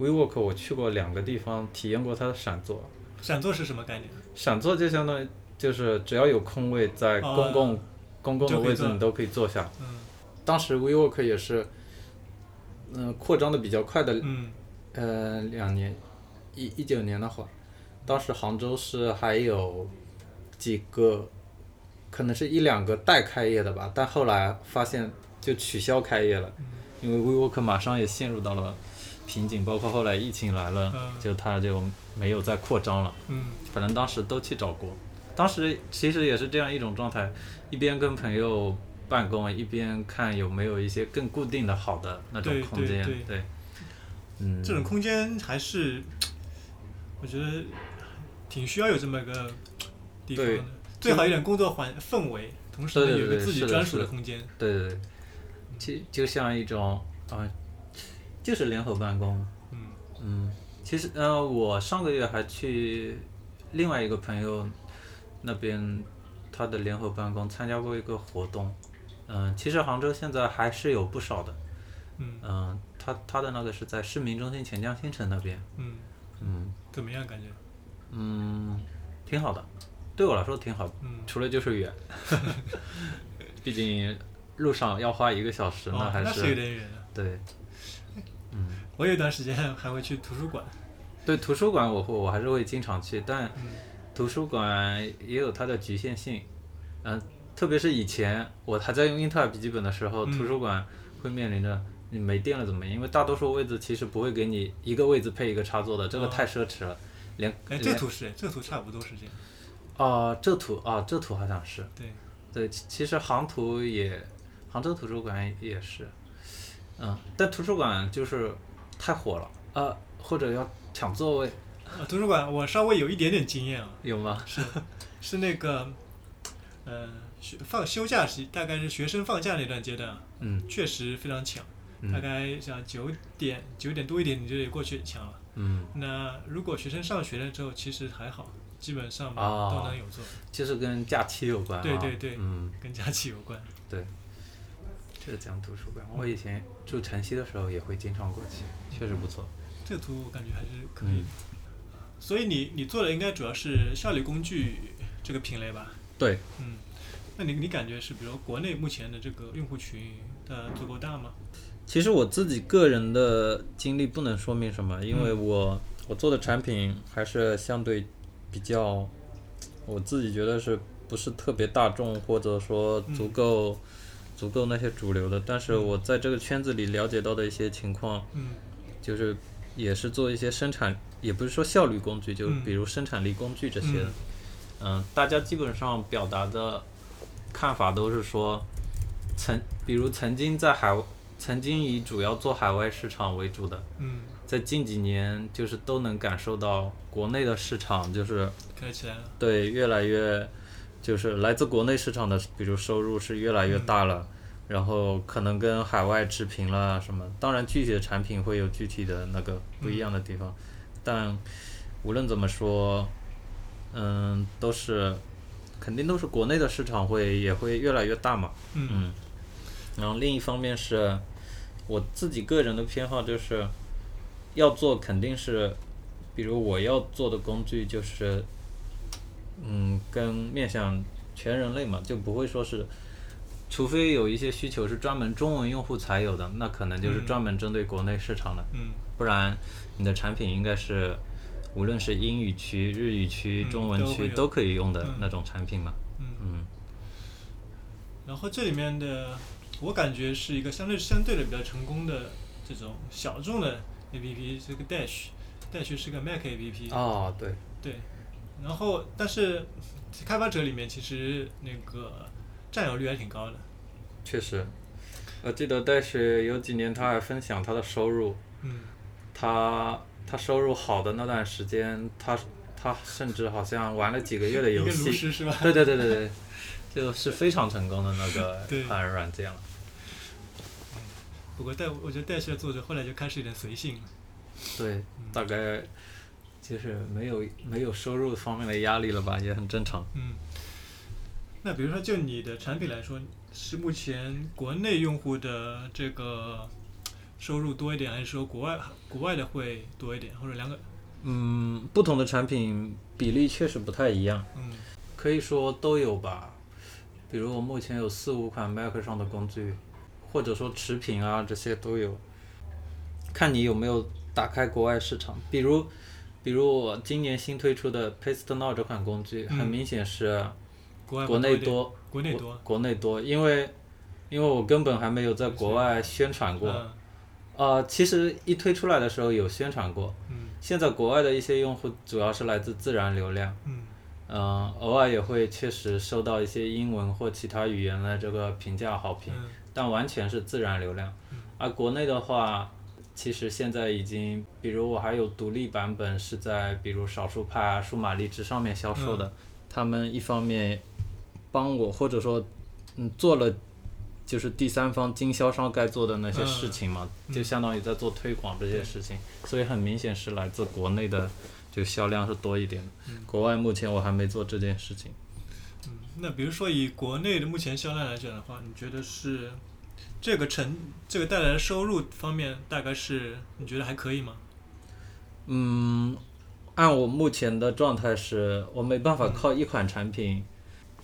，WeWork 我去过两个地方，体验过它的闪座。闪座是什么概念？闪座就相当于就是只要有空位，在哦公共、公共的位置你都可以坐下。嗯当时 WeWork 也是，嗯、扩张的比较快的，嗯呃，两年，一一九年那会儿，当时杭州市还有几个，可能是一两个待开业的吧，但后来发现就取消开业了，因为 WeWork 马上也陷入到了瓶颈，包括后来疫情来了，嗯。就它就没有再扩张了。嗯。反正当时都去找过，当时其实也是这样一种状态，一边跟朋友办公，一边看有没有一些更固定的好的那种空间，对。对嗯，这种空间还是我觉得挺需要有这么个地方的，最好有点工作环氛围，同时有一个自己专属的的。空间。对对对，就就像一种啊、就是联合办公，嗯。嗯，其实呃，我上个月还去另外一个朋友那边，他的联合办公参加过一个活动，嗯、其实杭州现在还是有不少的，嗯。嗯、他他的那个是在市民中心钱江新城那边，嗯，嗯怎么样感觉？嗯，挺好的，对我来说挺好的，嗯，除了就是远，毕竟路上要花一个小时，哦，还那是有点远的。对。嗯，我有一段时间还会去图书馆。对图书馆我会我还是会经常去，但嗯图书馆也有它的局限性，嗯、特别是以前我还在用英特尔笔记本的时候，嗯图书馆会面临着你没电了怎么样？因为大多数位置其实不会给你一个位置配一个插座的，这个哦太奢侈了，连哎，这图是，这图差不多是这样。啊、这图啊这图好像是对，对，其其实杭图也杭州图书馆也是，嗯，但图书馆就是太火了啊、或者要抢座位啊，图书馆我稍微有一点点经验啊，有吗？是是那个，呃，学放休假时，大概是学生放假那段阶段啊，嗯确实非常抢，嗯大概像九点九点多一点你就得过去抢了。嗯。那如果学生上学了之后，其实还好，基本上都能有座，就是跟假期有关、啊。对对对嗯，跟假期有关。对浙江图书馆，我以前住城西的时候也会经常过去，确实不错。这个图我感觉还是可以嗯。所以你你做的应该主要是效率工具这个品类吧？对，嗯，那你你感觉是，比如国内目前的这个用户群它足够大吗？其实我自己个人的经历不能说明什么，因为嗯我我做的产品还是相对比较，我自己觉得是不是特别大众，或者说足够、足够那些主流的。但是我在这个圈子里了解到的一些情况，嗯就是也是做一些生产，也不是说效率工具，就嗯比如生产力工具这些的。嗯，大家基本上表达的看法都是说，曾比如曾经在海，曾经以主要做海外市场为主的，嗯，在近几年就是都能感受到国内的市场就是开起来了。对越来越，就是来自国内市场的，比如收入是越来越大了。然后可能跟海外持平了什么，当然具体的产品会有具体的那个不一样的地方，但无论怎么说，嗯，都是肯定都是国内的市场会也会越来越大嘛，嗯。嗯，然后另一方面是我自己个人的偏好，就是要做肯定是，比如我要做的工具就是，嗯，跟面向全人类嘛，就不会说是，除非有一些需求是专门中文用户才有的，那可能就是嗯专门针对国内市场的，嗯不然你的产品应该是。无论是英语区、日语区、嗯中文区都可以用的嗯那种产品嘛，嗯。嗯然后这里面的，我感觉是一个相对相对的比较成功的这种小众的 APP，这个 Dash，Dash 是个 Mac APP。哦，对，对，然后但是开发者里面其实那个占有率还挺高的。确实，我记得 Dash 有几年他还分享他的收入，嗯他他收入好的那段时间，他他甚至好像玩了几个月的游戏，是吧？对对对对对，就是非常成功的那个对款软件了。不过戴，我觉得 Dash 的作者后来就开始有点随性了。对，嗯大概就是没有没有收入方面的压力了吧，也很正常。嗯，那比如说就你的产品来说，是目前国内用户的这个收入多一点，还是说国外国外的会多一点，或者两个？嗯，不同的产品比例确实不太一样，嗯可以说都有吧。比如我目前有四五款 Mac 上的工具，或者说持平啊，这些都有。看你有没有打开国外市场。比如，比如我今年新推出的 Paste Now 这款工具，嗯很明显是国内多，国内多。国内多，因为因为我根本还没有在国外宣传过。嗯呃，其实一推出来的时候有宣传过，嗯现在国外的一些用户主要是来自自然流量。嗯嗯，偶尔也会确实收到一些英文或其他语言的这个评价好评，嗯但完全是自然流量。而国内的话，其实现在已经，比如我还有独立版本是在比如少数派啊、数码荔枝上面销售的，他们一方面帮我或者说嗯做了。就是第三方经销商该做的那些事情嘛，嗯就相当于在做推广这些事情，所以很明显是来自国内的，就销量是多一点的。嗯国外目前我还没做这件事情。嗯，那比如说以国内的目前销量来讲的话，你觉得是这个成这个带来的收入方面，大概是你觉得还可以吗？嗯，按我目前的状态是，我没办法靠一款产品，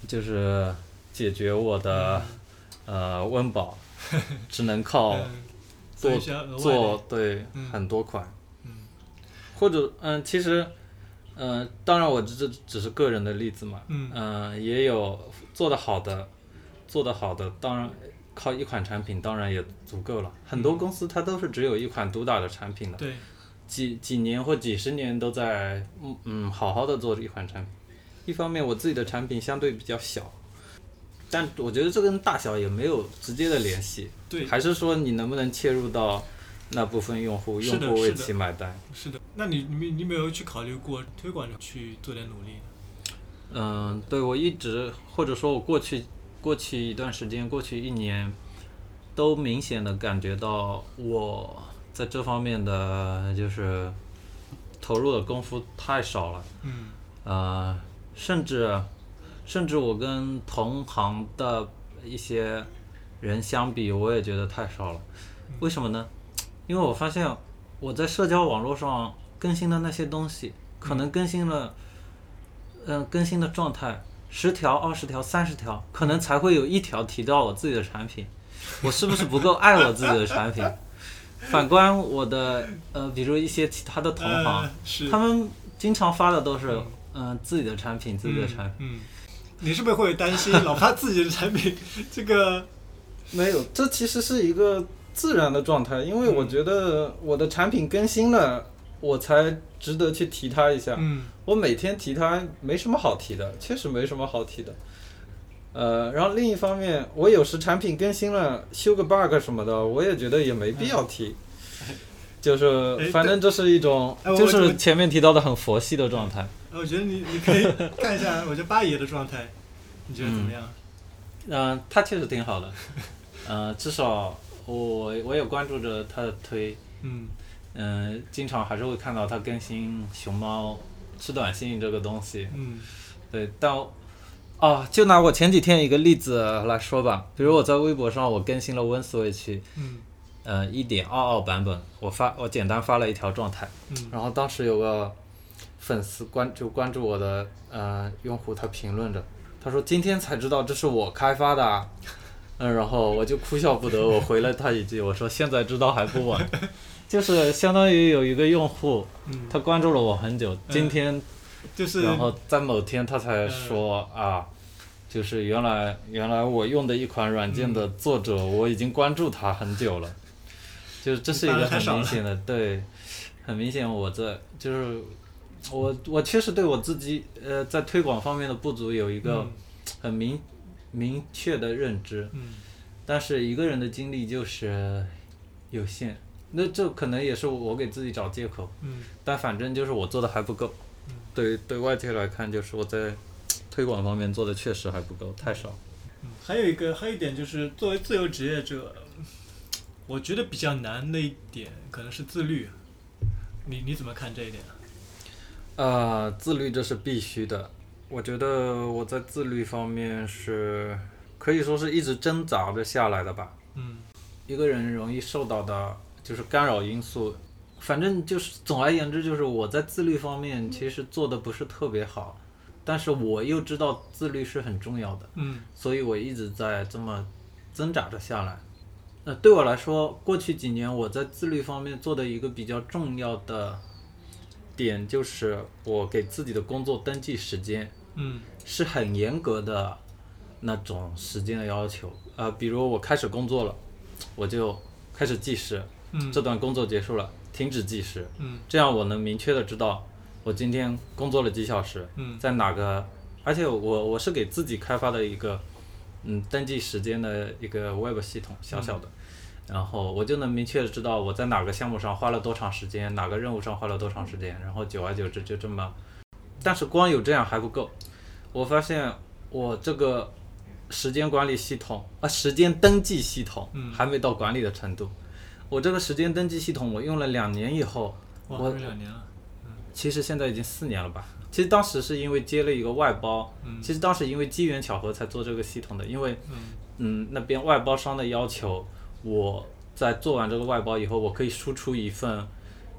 就是解决我的、呃温饱，只能靠嗯，做做对嗯很多款，嗯或者嗯，其实嗯，当然我这这只是个人的例子嘛，嗯嗯，也有做得好的，做得好的，当然靠一款产品当然也足够了。很多公司它都是只有一款独打的产品的，对，几几年或几十年都在嗯嗯好好的做一款产品。一方面我自己的产品相对比较小，但我觉得这跟大小也没有直接的联系，对，还是说你能不能切入到那部分用户，用户为其买单。是的。那你你你没有去考虑过推广去做点努力？嗯，对我一直或者说我过去过去一段时间，过去一年，都明显的感觉到我在这方面的就是投入的功夫太少了。嗯呃，甚至甚至我跟同行的一些人相比，我也觉得太少了。为什么呢？因为我发现我在社交网络上更新的那些东西，可能更新了，嗯、更新的状态十条、二十条、三十条，可能才会有一条提到我自己的产品。我是不是不够 爱我自己的产品？反观我的呃，比如一些其他的同行，呃他们经常发的都是嗯嗯、呃自己的产品，自己的产品。嗯，嗯你是不是会担心老发自己的产品 这个？没有，这其实是一个自然的状态，因为我觉得我的产品更新了，我才值得去提他一下。嗯我每天提他没什么好提的，确实没什么好提的。呃，然后另一方面，我有时产品更新了，修个 bug 什么的，我也觉得也没必要提。就是哎反正这是一种，就是前面提到的很佛系的状态。我觉得你你可以看一下我觉得八爷的状态，你觉得怎么样？嗯、他确实挺好的，呃，至少我我也关注着他的推，嗯嗯、经常还是会看到他更新熊猫吃短信这个东西，嗯。对，但我哦，就拿我前几天一个例子来说吧，比如我在微博上我更新了 WinSwitch，嗯。呃，一点二二版本，我发我简单发了一条状态，嗯。然后当时有个粉丝关就关注我的呃用户，他评论着，他说今天才知道这是我开发的、啊，嗯，然后我就哭笑不得，我回了他一句，我说现在知道还不晚，就是相当于有一个用户嗯，他关注了我很久，今天就是然后在某天他才说啊。就是原来原来我用的一款软件的作者，我已经关注他很久了，就是这是一个很明显的对，很明显我这就是我我确实对我自己呃在推广方面的不足有一个很明明确的认知，嗯。但是一个人的精力就是有限，那这可能也是我给自己找借口，嗯但反正就是我做的还不够，对对外界来看，就是我在推广方面做的确实还不够，太少。嗯，还有一个还有一点就是作为自由职业者，我觉得比较难的一点可能是自律。你你怎么看这一点？呃，自律这是必须的。我觉得我在自律方面是可以说是一直挣扎着下来的吧。嗯一个人容易受到的就是干扰因素。反正就是总而言之，就是我在自律方面其实做的不是特别好，但是我又知道自律是很重要的，嗯所以我一直在这么挣扎着下来。那对我来说，过去几年我在自律方面做的一个比较重要的点，就是我给自己的工作登记时间嗯是很严格的那种时间的要求。呃，比如我开始工作了，我就开始计时，嗯。这段工作结束了，停止计时，嗯。这样我能明确的知道我今天工作了几小时，嗯。在哪个，而且我我是给自己开发的一个嗯登记时间的一个 Web 系统，小小的，然后我就能明确的知道我在哪个项目上花了多长时间，哪个任务上花了多长时间，然后久而久之就这么，但是光有这样还不够，我发现我这个时间管理系统啊，时间登记系统嗯。还没到管理的程度。我这个时间登记系统我用了两年以后，哇，我有两年了，其实现在已经四年了吧。其实当时是因为接了一个外包，嗯。其实当时因为机缘巧合才做这个系统的，因为嗯。嗯那边外包商的要求，我在做完这个外包以后，我可以输出一份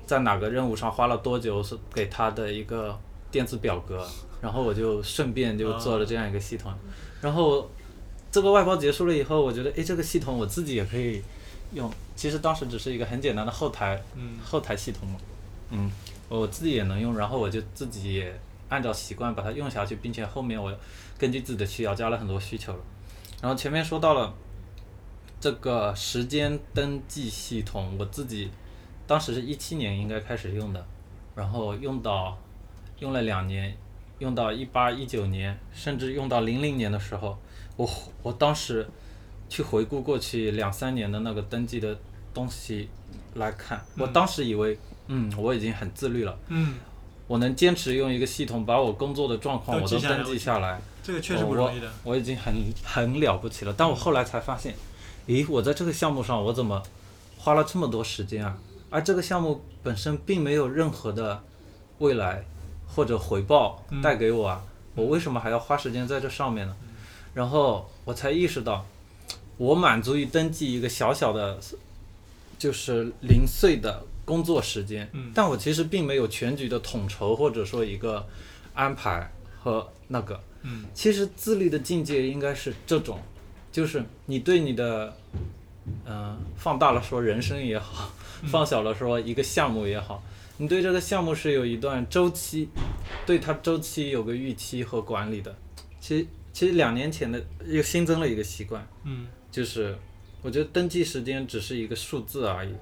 在哪个任务上花了多久是给他的一个电子表格，然后我就顺便就做了这样一个系统，然后这个外包结束了以后，我觉得诶这个系统我自己也可以用，其实当时只是一个很简单的后台嗯。后台系统嘛，嗯，我自己也能用，然后我就自己也按照习惯把它用下去，并且后面我根据自己的需要加了很多需求了。然后前面说到了这个时间登记系统，我自己当时是一七年应该开始用的，然后用到用了两年，用到一八一九年，甚至用到零零年的时候，我我当时去回顾过去两三年的那个登记的东西来看，我当时以为，嗯，我已经很自律了，嗯，我能坚持用一个系统把我工作的状况我都登记下来，这个确实不容易的，我我已经很很了不起了。但我后来才发现，咦，我在这个项目上我怎么花了这么多时间啊？而这个项目本身并没有任何的未来或者回报嗯带给我啊，我为什么还要花时间在这上面呢？然后我才意识到，我满足于登记一个小小的，就是零碎的工作时间，嗯。但我其实并没有全局的统筹或者说一个安排和那个。嗯。其实自律的境界应该是这种，就是你对你的，嗯、放大了说人生也好，放小了说一个项目也好，你对这个项目是有一段周期，对它周期有个预期和管理的。其实其实两年前的又新增了一个习惯，嗯就是我觉得登记时间只是一个数字而已，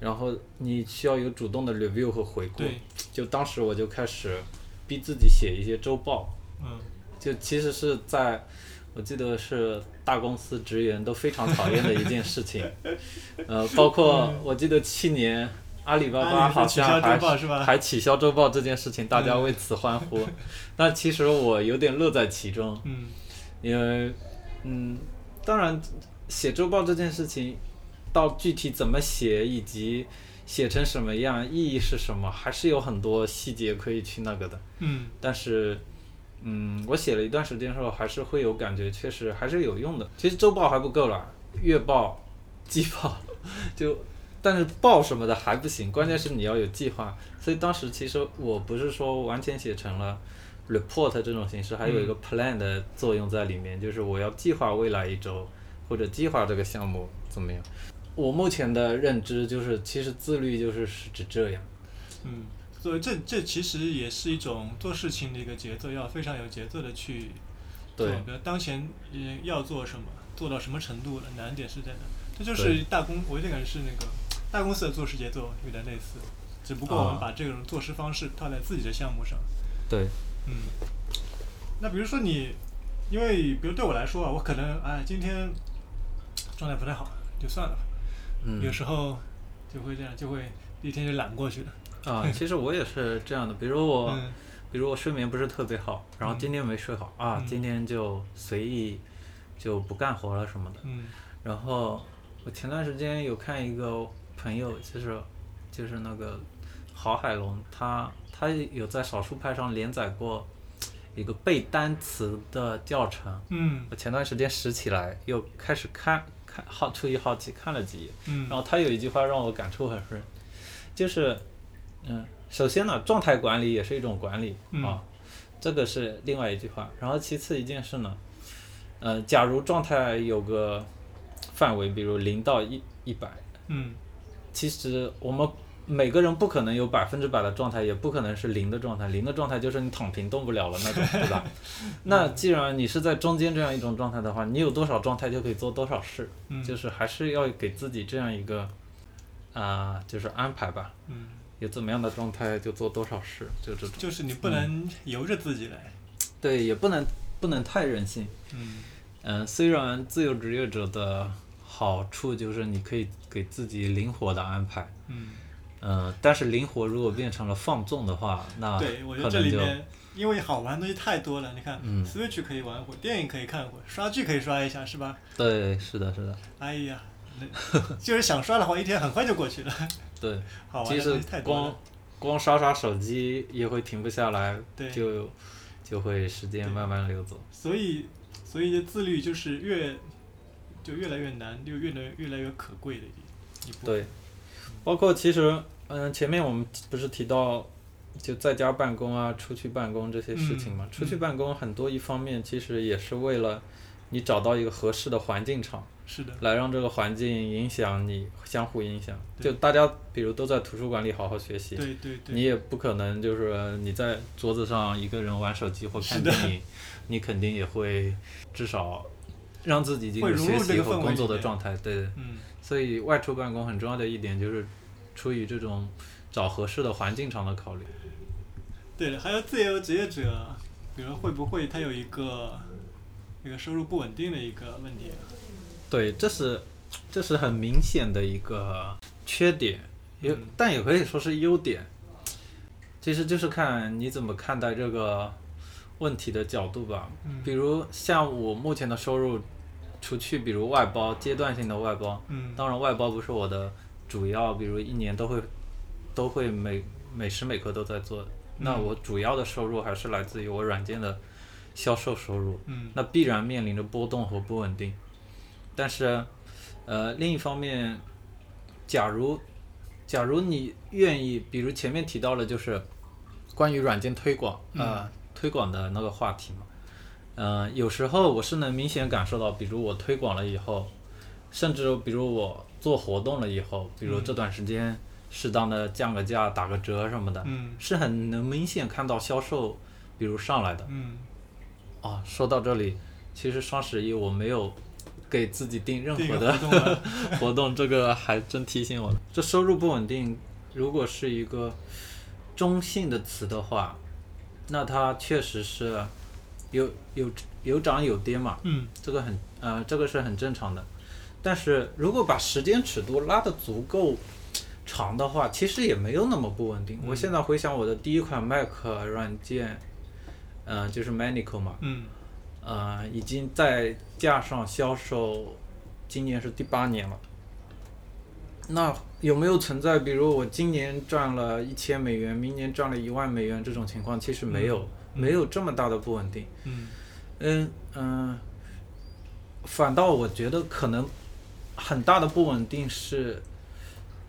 然后你需要有主动的 review 和回顾。对，就当时我就开始逼自己写一些周报，嗯就其实是在，我记得是大公司职员都非常讨厌的一件事情，呃，包括我记得去年阿里巴巴好像还还取消周报这件事情，大家嗯为此欢呼。但其实我有点乐在其中，嗯因为，嗯，当然写周报这件事情，到具体怎么写以及写成什么样，意义是什么，还是有很多细节可以去那个的。嗯但是，嗯，我写了一段时间之后，还是会有感觉，确实还是有用的。其实周报还不够了，月报、季报，就，但是报什么的还不行，关键是你要有计划。所以当时其实我不是说完全写成了 report 这种形式，还有一个 plan 的作用在里面，就是我要计划未来一周，或者计划这个项目怎么样。我目前的认知就是，其实自律就是是指这样。嗯，所以这这其实也是一种做事情的一个节奏，要非常有节奏的去做。对比如当前嗯要做什么，做到什么程度了，难点是在哪？这就是大公，我有点感觉是那个大公司的做事节奏有点类似，只不过我们啊把这种做事方式套在自己的项目上。对，嗯，那比如说你，因为比如对我来说啊，我可能哎今天状态不太好，就算了吧。嗯有时候就会这样，就会一天就懒过去了。啊，其实我也是这样的，比如我。嗯比如我睡眠不是特别好，然后嗯今天没睡好、啊嗯，今天就随意就不干活了什么的。嗯然后我前段时间有看一个朋友，就是就是那个郝海龙，他他有在少数派上连载过一个背单词的教程。嗯我前段时间拾起来又开始看看好出于好奇看了几页，嗯然后他有一句话让我感触很深，就是，嗯，首先呢，状态管理也是一种管理、嗯啊，这个是另外一句话。然后其次一件事呢，呃，假如状态有个范围，比如零到一一百，嗯其实我们每个人不可能有百分之百的状态，也不可能是零的状态。零的状态就是你躺平动不了了那种，对吧？那既然你是在中间这样一种状态的话，你有多少状态就可以做多少事，嗯，就是还是要给自己这样一个啊、就是安排吧。嗯，有怎么样的状态就做多少事，就这种。就是你不能由着自己来。对，也不能不能太任性。嗯嗯，虽然自由职业者的好处就是你可以给自己灵活的安排，嗯，嗯，但是灵活如果变成了放纵的话，那对，我觉得这里面因为好玩的东西太多了。你看嗯，Switch 可以玩会儿，电影可以看会儿，刷剧可以刷一下，是吧？对，是的，是的，哎呀，就是想刷的话，一天很快就过去了。对。好玩的东西太多光了。光刷刷手机也会停不下来，对就就会时间慢慢流走。所以，所以自律就是越就越来越难，就越来越来越可贵的一一步。对，包括其实，嗯、前面我们不是提到，就在家办公啊、出去办公这些事情嘛。嗯出去办公很多一方面其实也是为了你找到一个合适的环境场，是的，来让这个环境影响你，相互影响。就大家比如都在图书馆里好好学习，对对对。你也不可能就是你在桌子上一个人玩手机或看电影，你肯定也会至少让自己进入学习和工作的状态。对。嗯，所以外出办公很重要的一点就是出于这种找合适的环境上的考虑。对了，还有自由职业者，比如会不会他有一个一个收入不稳定的一个问题？对，这是这是很明显的一个缺点，也、嗯但也可以说是优点。其实就是看你怎么看待这个问题的角度吧。嗯比如像我目前的收入，除去比如外包阶段性的外包，嗯当然外包不是我的主要，比如一年都会都会每每时每刻都在做。那嗯我主要的收入还是来自于我软件的销售收入，嗯那必然面临着波动和不稳定。但是，呃，另一方面，假如假如你愿意，比如前面提到了就是关于软件推广，呃，推广的那个话题嘛，呃，有时候我是能明显感受到，比如我推广了以后，甚至比如我做活动了以后，比如这段时间适当的降个价、打个折什么的，嗯是很能明显看到销售，比如上来的。嗯啊，说到这里，其实双十一我没有给自己定任何的活动啊 活动，这个还真提醒我了。这收入不稳定，如果是一个中性的词的话，那它确实是有有有涨有跌嘛，嗯这个很呃，这个是很正常的。但是如果把时间尺度拉得足够长的话，其实也没有那么不稳定。我现在回想我的第一款 Mac 软件，呃，就是 Manico 嘛，嗯呃，已经在架上销售，今年是第八年了。那有没有存在，比如我今年赚了一千美元，明年赚了一万美元这种情况？其实没有，没有这么大的不稳定。嗯嗯嗯，反倒我觉得可能很大的不稳定是，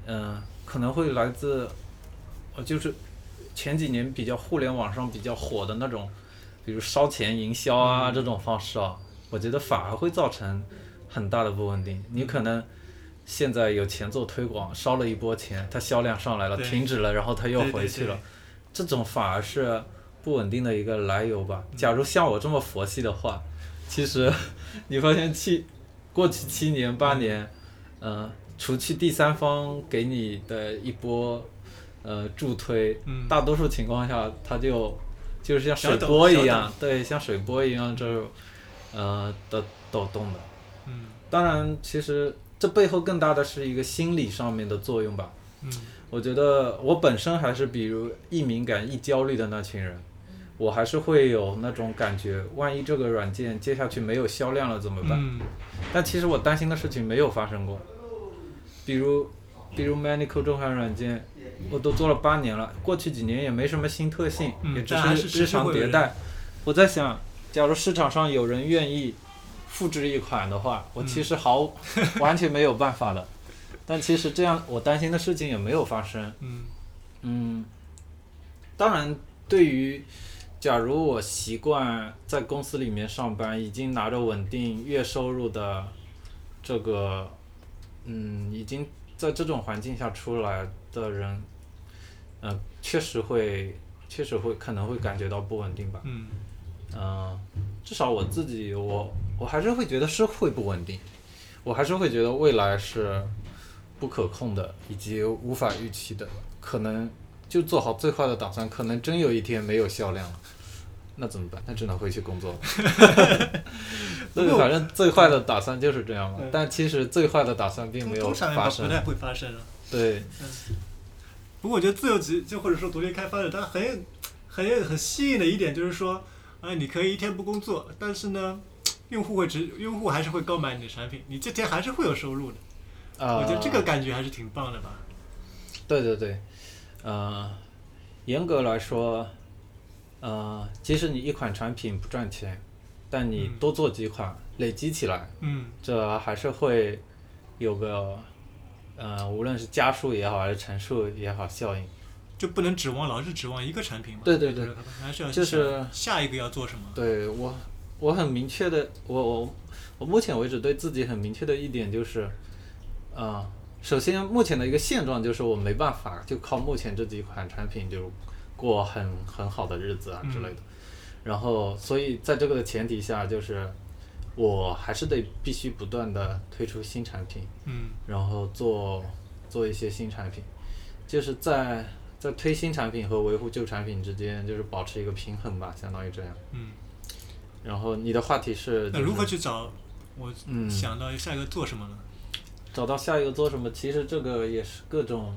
嗯、可能会来自，呃，就是前几年比较互联网上比较火的那种，比如烧钱营销啊、嗯。这种方式啊，我觉得反而会造成很大的不稳定。你可能现在有钱做推广，烧了一波钱，它销量上来了，停止了，然后它又回去了对，这种反而是不稳定的一个来由吧。假如像我这么佛系的话，其实 你发现七过去七年八年，呃，除去第三方给你的一波呃助推，嗯大多数情况下它就就是像水波一样，对，像水波一样这种呃的抖动的。嗯当然，其实这背后更大的是一个心理上面的作用吧。嗯我觉得我本身还是比如易敏感、易焦虑的那群人，我还是会有那种感觉，万一这个软件接下去没有销量了怎么办？嗯但其实我担心的事情没有发生过，比如，比如 Manico 这款软件，我都做了八年了，过去几年也没什么新特性，嗯也只是日常迭代。我在想，假如市场上有人愿意复制一款的话，我嗯其实毫 完全没有办法的。但其实这样，我担心的事情也没有发生。嗯嗯，当然，对于假如我习惯在公司里面上班，已经拿着稳定月收入的这个，嗯，已经在这种环境下出来的人，嗯、确实会，确实会可能会感觉到不稳定吧。嗯嗯、至少我自己，我我还是会觉得是会不稳定，我还是会觉得未来是不可控的，以及无法预期的，可能就做好最坏的打算，可能真有一天没有销量了，那怎么办？那只能回去工作了。对，反正最坏的打算就是这样嘛嗯。但其实最坏的打算并没有。不太会发生了。对，不过我觉得自由职就或者说独立开发者，它很有很有很吸引的一点就是说，啊，你可以一天不工作，但是呢，用户会直用户还是会购买你的产品，你这天还是会有收入的。啊、我觉得这个感觉还是挺棒的吧。对对对，呃，严格来说，呃，即使你一款产品不赚钱，但你嗯多做几款，累积起来，嗯这还是会有个，呃，无论是加速也好，还是乘数也好，效应。就不能指望老是指望一个产品嘛。对对对，还是要就是下一个要做什么。对我，我很明确的，我我我目前为止对自己很明确的一点就是，啊、首先目前的一个现状就是我没办法就靠目前这几款产品就过很很好的日子啊之类的，然后所以在这个的前提下，就是我还是得必须不断的推出新产品，嗯然后做做一些新产品，就是在在推新产品和维护旧产品之间，就是保持一个平衡吧，相当于这样。嗯。然后你的话题是、就是，那如何去找？我嗯想到下一个做什么呢？找到下一个做什么？其实这个也是各种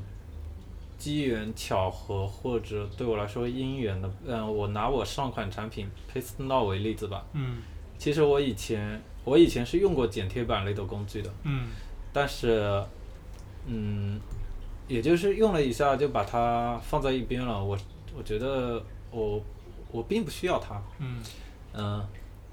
机缘巧合，或者对我来说因缘的。嗯，我拿我上款产品 Paste Now 为例子吧。嗯其实我以前我以前是用过剪贴板类的工具的，嗯但是，嗯，也就是用了一下就把它放在一边了。我我觉得我我并不需要它。嗯嗯，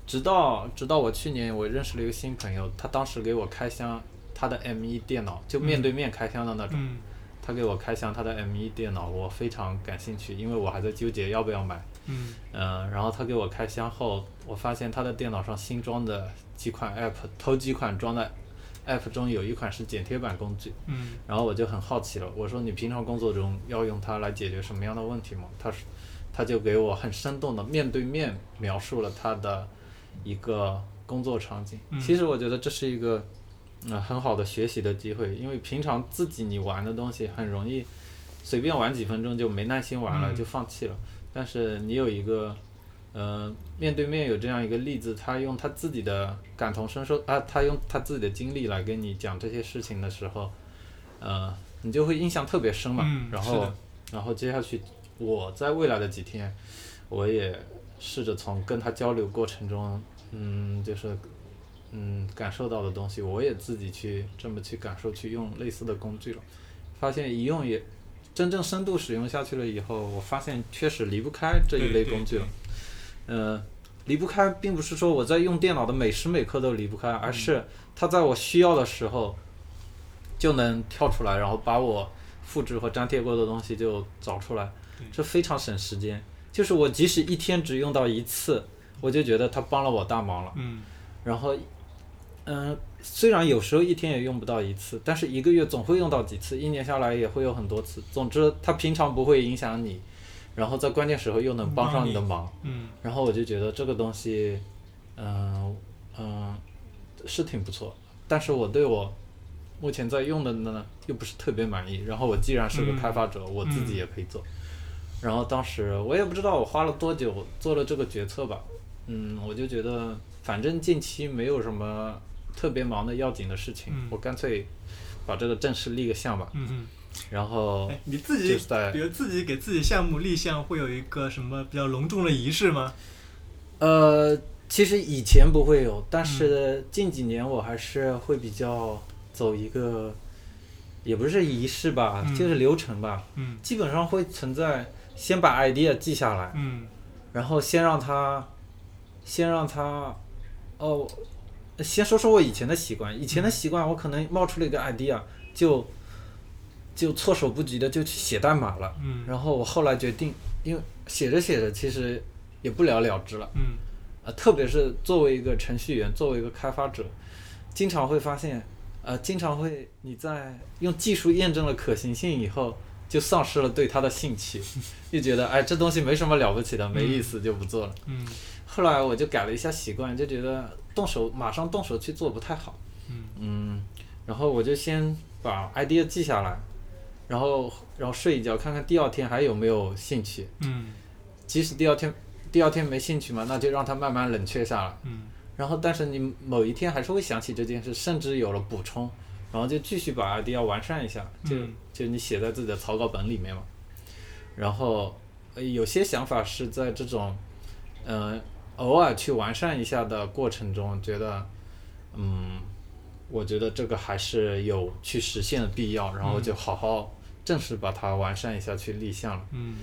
直到直到我去年我认识了一个新朋友，他当时给我开箱他的 M1 电脑，就面对面开箱的那种。嗯他给我开箱他的 M1 电脑，我非常感兴趣，因为我还在纠结要不要买。嗯嗯，然后他给我开箱后，我发现他的电脑上新装的几款 App，头几款装的 App 中有一款是剪贴板工具，嗯然后我就很好奇了，我说你平常工作中要用它来解决什么样的问题吗？他说，他就给我很生动的面对面描述了他的一个工作场景。嗯其实我觉得这是一个，呃，很好的学习的机会，因为平常自己你玩的东西很容易随便玩几分钟就没耐心玩了，嗯就放弃了。但是你有一个，呃，面对面有这样一个例子，他用他自己的感同身受啊，他用他自己的经历来跟你讲这些事情的时候，呃，你就会印象特别深嘛。嗯然后，然后接下去我在未来的几天，我也试着从跟他交流过程中，嗯，就是嗯感受到的东西，我也自己去这么去感受，去用类似的工具了，发现一用也真正深度使用下去了以后，我发现确实离不开这一类工具了。呃，离不开，并不是说我在用电脑的每时每刻都离不开，而是它在我需要的时候就能跳出来，然后把我复制和粘贴过的东西就找出来，这非常省时间。就是我即使一天只用到一次，我就觉得它帮了我大忙了。嗯然后，嗯、虽然有时候一天也用不到一次，但是一个月总会用到几次，一年下来也会有很多次。总之，它平常不会影响你，然后在关键时候又能帮上你的忙。嗯然后我就觉得这个东西，嗯、嗯、是挺不错，但是我对我目前在用的呢又不是特别满意。然后我既然是个嗯开发者，我自己也可以做。然后当时我也不知道我花了多久做了这个决策吧，嗯，我就觉得反正近期没有什么特别忙的要紧的事情，嗯我干脆把这个正式立个项吧。嗯嗯。然后哎，你自己比如自己给自己项目立项，会有一个什么比较隆重的仪式吗？呃，其实以前不会有，但嗯是近几年我还是会比较走一个，也不是仪式吧，嗯就是流程吧。嗯基本上会存在先把 idea 记下来，嗯然后先让他，先让他，哦，先说说我以前的习惯，以前的习惯我可能冒出了一个 idea，就就措手不及的就去写代码了。嗯然后我后来决定，因为写着写着其实也不了了之了。嗯呃，特别是作为一个程序员，作为一个开发者，经常会发现，呃，经常会你在用技术验证了可行性以后，就丧失了对它的兴趣，就觉得哎这东西没什么了不起的，没意思就不做了。嗯后来我就改了一下习惯，就觉得动手马上动手去做不太好。嗯嗯，然后我就先把 idea 记下来，然后然后睡一觉，看看第二天还有没有兴趣。嗯即使第二天第二天没兴趣嘛，那就让它慢慢冷却下来。嗯然后，但是你某一天还是会想起这件事，甚至有了补充，然后就继续把 idea 完善一下，就、嗯就你写在自己的草稿本里面嘛。然后，呃有些想法是在这种，呃，偶尔去完善一下的过程中，觉得，嗯，我觉得这个还是有去实现的必要，然后就好好正式把它完善一下，去立项了。嗯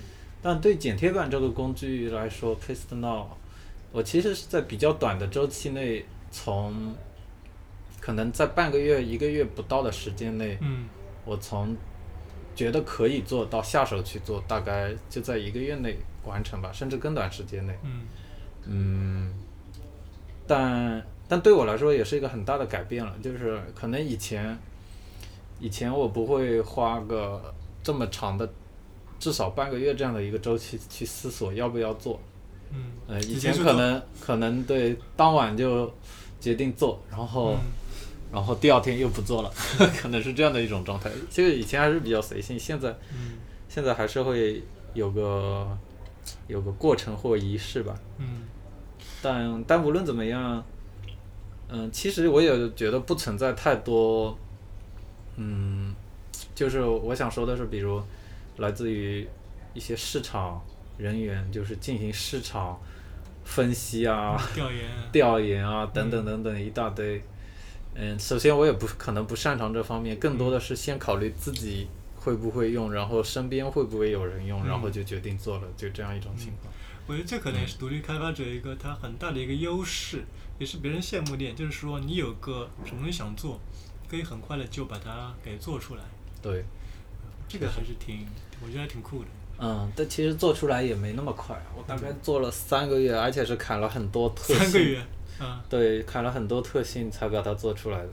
但对剪贴板这个工具来说，Paste Now，我其实是在比较短的周期内，从可能在半个月、一个月不到的时间内，嗯我从觉得可以做到下手去做，大概就在一个月内完成吧，甚至更短时间内。嗯嗯，但但对我来说也是一个很大的改变了，就是可能以前以前我不会花个这么长的，至少半个月这样的一个周期去思索要不要做。嗯呃，以前可能可能对当晚就决定做，然后、嗯然后第二天又不做了，可能是这样的一种状态。这个以前还是比较随性，现在嗯现在还是会有个有个过程或仪式吧。嗯但但无论怎么样，嗯，其实我也觉得不存在太多，嗯，就是我想说的是，比如来自于一些市场人员，就是进行市场分析啊、调研 调研啊等等等等一大堆。嗯，首先我也不可能不擅长这方面，更多的是先考虑自己会不会用，然后身边会不会有人用，然后就决定做了，就这样一种情况。我觉得这可能也是独立开发者一个他很大的一个优势，也是别人羡慕点，就是说你有个什么东西想做，可以很快的就把它给做出来，对。这个还是挺，我觉得还挺酷的。嗯，但其实做出来也没那么快，我大概做了三个月，而且是砍了很多特性。三个月，嗯，对，砍了很多特性才把它做出来的。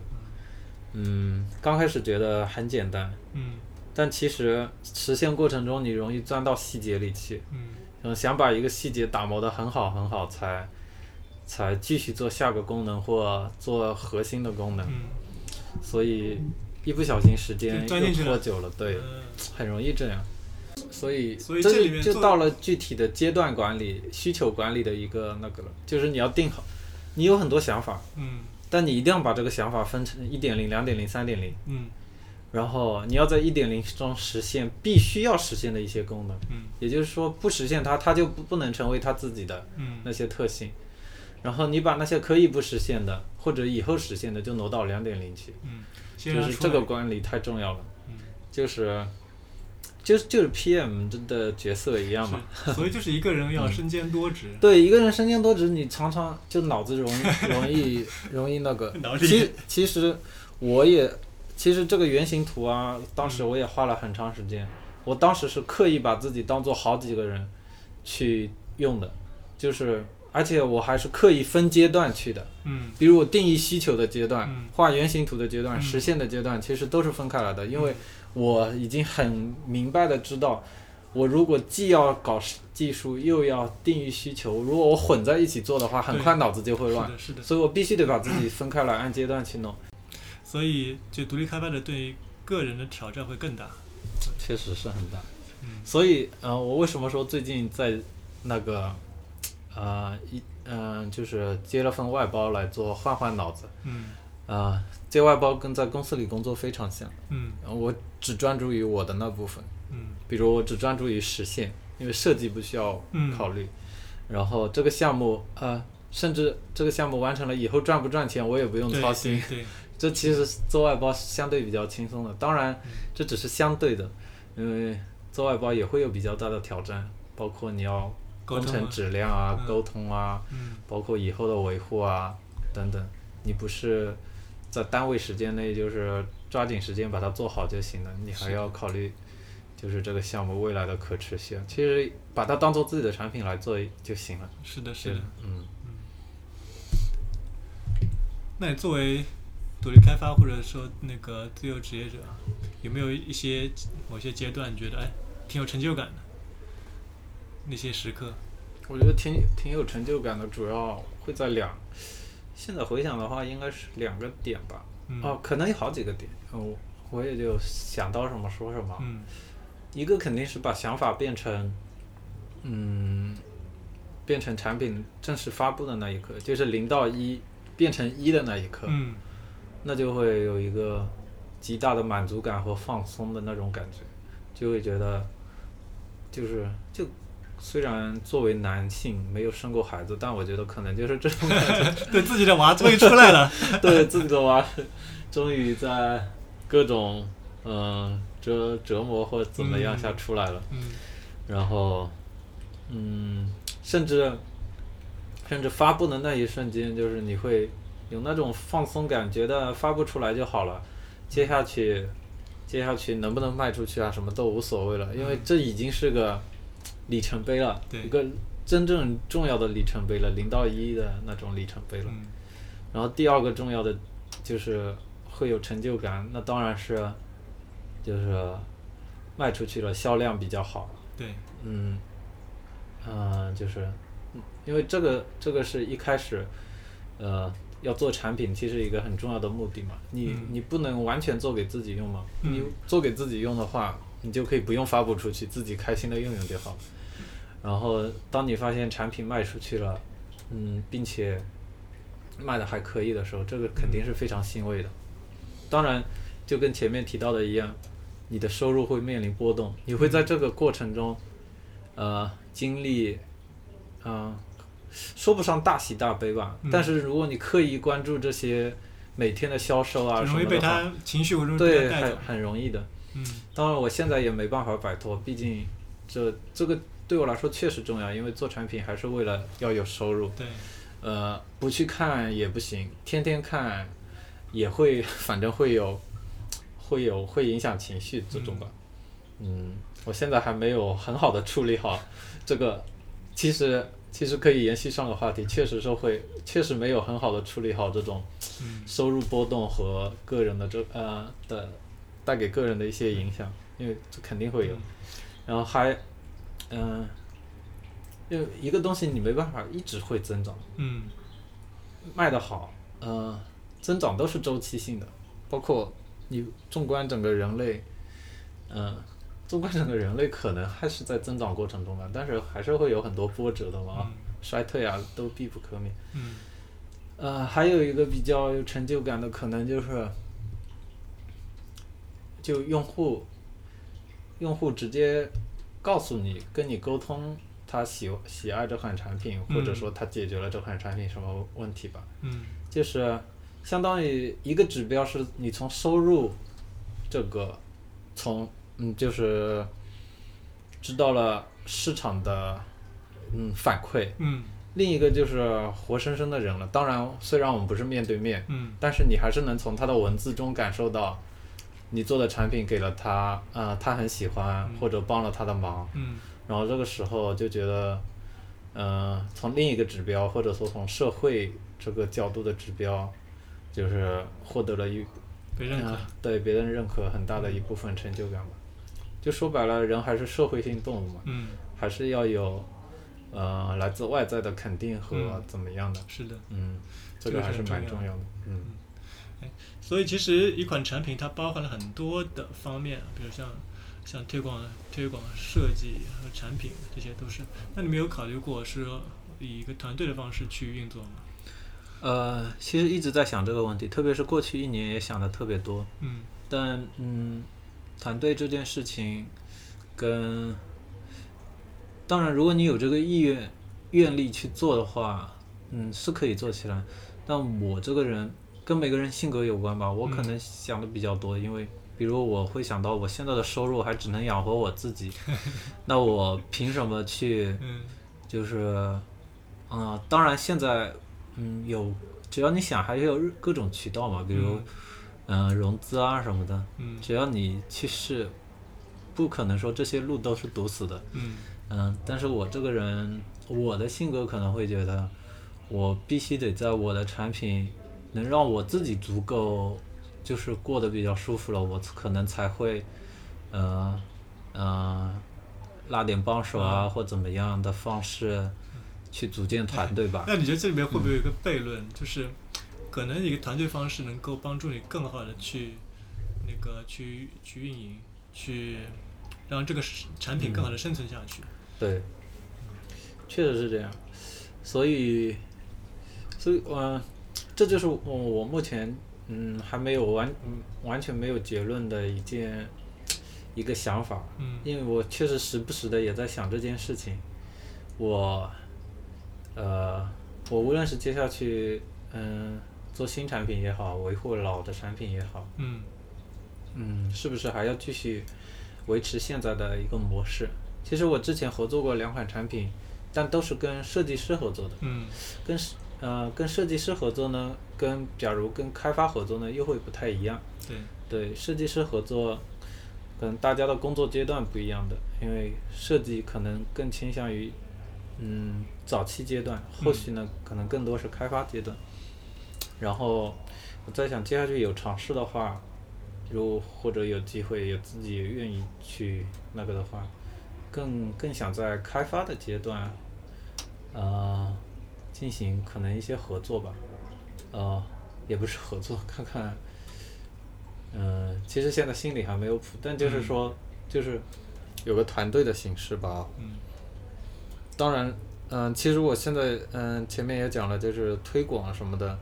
嗯，刚开始觉得很简单，嗯但其实实现过程中你容易钻到细节里去，嗯嗯，想把一个细节打磨得很好很好，才才继续做下个功能或做核心的功能，嗯，所以一不小心时间拖久了，对。嗯。很容易这样。所以，所以这里面就到了具体的阶段管理、需求管理的一个那个了，就是你要定好，你有很多想法，嗯。但你一定要把这个想法分成一点零、两点零、三点零，嗯然后你要在一点零中实现必须要实现的一些功能，嗯。也就是说不实现它，它就不不能成为它自己的嗯。那些特性。然后你把那些可以不实现的或者以后实现的就挪到两点零去，嗯，就是这个管理太重要了。嗯。就是，就是就是 PM 的角色一样嘛。所以就是一个人嗯要身兼多职。对，一个人身兼多职，你常常就脑子容易容易容易那个。其其实我也，其实这个原型图啊，当时我也花了很长时间。我当时是刻意把自己当做好几个人去用的，就是而且我还是刻意分阶段去的。嗯比如我定义需求的阶段、嗯画原型图的阶段、嗯实现的阶段，其实都是分开来的，因为我已经很明白的知道，我如果既要搞技术又要定义需求，如果我混在一起做的话，很快脑子就会乱，是的，是的。所以我必须得把自己分开来，按阶段去弄。所以就独立开发者对于个人的挑战会更大。确实是很大。嗯所以，呃，我为什么说最近在那个，呃，一，嗯、就是接了份外包来做换换脑子，嗯啊、接外包跟在公司里工作非常像。嗯呃我只专注于我的那部分，嗯比如我只专注于实现，因为设计不需要嗯考虑。然后这个项目，呃，甚至这个项目完成了以后赚不赚钱，我也不用操心。对对，这其实做外包是相对比较轻松的，当然嗯这只是相对的，因为做外包也会有比较大的挑战，包括你要工程质量啊、嗯沟通啊，嗯包括以后的维护啊等等。你不是在单位时间内就是抓紧时间把它做好就行了，你还要考虑就是这个项目未来的可持续。其实把它当做自己的产品来做就行了。是的，是的。嗯，那你作为独立开发或者说那个自由职业者，有没有一些某些阶段觉得哎挺有成就感的那些时刻？我觉得挺挺有成就感的，主要会在两，现在回想的话，应该是两个点吧。嗯哦，可能有好几个点，我我也就想到什么说什么。嗯一个肯定是把想法变成，嗯，变成产品正式发布的那一刻，就是零到一变成一的那一刻，嗯那就会有一个极大的满足感和放松的那种感觉，就会觉得，就是就虽然作为男性没有生过孩子，但我觉得可能就是这种感觉，对自己的娃终于出来了。对自己的娃终于在各种嗯、折折磨或怎么样下出来了。嗯然后，嗯，甚至甚至发布的那一瞬间，就是你会有那种放松感，觉得发布出来就好了，接下去接下去能不能卖出去啊，什么都无所谓了，因为这已经是个里程碑了，对一个真正重要的里程碑了，零到一的那种里程碑了。嗯然后第二个重要的就是会有成就感，那当然是就是卖出去了，销量比较好。对，嗯，呃，就是，嗯因为这个这个是一开始，呃，要做产品，其实一个很重要的目的嘛。你、嗯你不能完全做给自己用嘛，嗯你做给自己用的话，你就可以不用发布出去，自己开心的用用就好。然后当你发现产品卖出去了，嗯，并且卖的还可以的时候，这个肯定是非常欣慰的。当然，就跟前面提到的一样，你的收入会面临波动，你会在这个过程中，呃，经历，嗯、说不上大喜大悲吧，嗯但是如果你刻意关注这些每天的销售啊很容易被什么的话，他情绪对。很很容易的。嗯当然，我现在也没办法摆脱，毕竟这这个对我来说确实重要，因为做产品还是为了要有收入。对，呃，不去看也不行，天天看也会，反正会有，会有会影响情绪这种吧。嗯，我现在还没有很好的处理好这个，其实其实可以延续上个话题，确实是会，确实没有很好的处理好这种嗯。收入波动和个人的这呃的带给个人的一些影响，因为这肯定会有。然后还，嗯、因为一个东西你没办法一直会增长，嗯。卖得好，呃，增长都是周期性的，包括你纵观整个人类，嗯、纵观整个人类可能还是在增长过程中吧，但是还是会有很多波折的嘛，嗯衰退啊都必不可免。嗯呃，还有一个比较有成就感的，可能就是，就用户，用户直接告诉你，跟你沟通他喜喜爱这款产品，或者嗯说他解决了这款产品什么问题吧。嗯就是相当于一个指标是你从收入这个从嗯就是知道了市场的嗯反馈，嗯另一个就是活生生的人了。当然，虽然我们不是面对面，嗯但是你还是能从他的文字中感受到你做的产品给了他，呃，他很喜欢或者帮了他的忙。嗯然后这个时候就觉得，呃，从另一个指标或者说从社会这个角度的指标，就是获得了一被认可呃。对别人认可很大的一部分成就感吧。就说白了，人还是社会性动物嘛，嗯，还是要有呃来自外在的肯定和嗯怎么样的，是的。嗯，这这个个还是蛮重要的，嗯所以其实一款产品它包含了很多的方面，比如像像推广、推广、设计和产品，这些都是。那你没有考虑过是以一个团队的方式去运作吗？呃，其实一直在想这个问题，特别是过去一年也想的特别多。嗯但嗯，团队这件事情跟当然，如果你有这个意愿、愿力去做的话，嗯，是可以做起来。但我这个人跟每个人性格有关吧，我可嗯能想的比较多，因为比如我会想到我现在的收入还只能养活我自己，那我凭什么去嗯。就是，嗯、当然现在，嗯，有只要你想，还有各种渠道嘛，比如嗯、呃融资啊什么的，嗯只要你去试，不可能说这些路都是堵死的。嗯嗯，但是我这个人，我的性格可能会觉得，我必须得在我的产品能让我自己足够，就是过得比较舒服了，我可能才会，呃，呃，拉点帮手啊，或怎么样的方式去组建团队吧。那你觉得这里面会不会有一个悖论，就是可能一个团队方式能够帮助你更好的去那个去去运营，去让这个产品更好的生存下去？对，确实是这样，所以，所以，嗯、这就是我我目前嗯还没有完嗯完全没有结论的一件一个想法，嗯。因为我确实时不时的也在想这件事情，我，呃，我无论是接下去嗯做新产品也好，维护老的产品也好，嗯嗯，是不是还要继续维持现在的一个模式？其实我之前合作过两款产品，但都是跟设计师合作的。嗯跟设呃跟设计师合作呢，跟假如跟开发合作呢，又会不太一样。对，对，设计师合作，可能大家的工作阶段不一样的，因为设计可能更倾向于嗯早期阶段，后续呢、可能更多是开发阶段。然后我在想，接下去有尝试的话，如或者有机会有自己愿意去那个的话，更更想在开发的阶段，呃，进行可能一些合作吧，呃，也不是合作，看看，嗯、其实现在心里还没有谱，但就是说，就是有个团队的形式吧，嗯。当然，嗯、其实我现在，嗯、前面也讲了，就是推广什么的，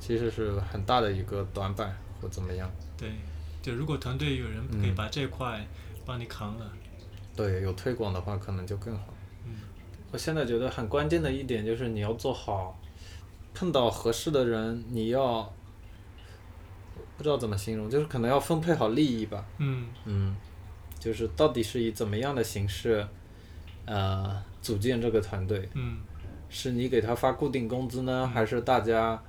其实是很大的一个短板或怎么样。对，就如果团队有人可以把这块帮你扛了，对，有推广的话，可能就更好。嗯我现在觉得很关键的一点就是你要做好，碰到合适的人，你要不知道怎么形容，就是可能要分配好利益吧。嗯嗯，就是到底是以怎么样的形式，呃，组建这个团队？嗯是你给他发固定工资呢，还是大家，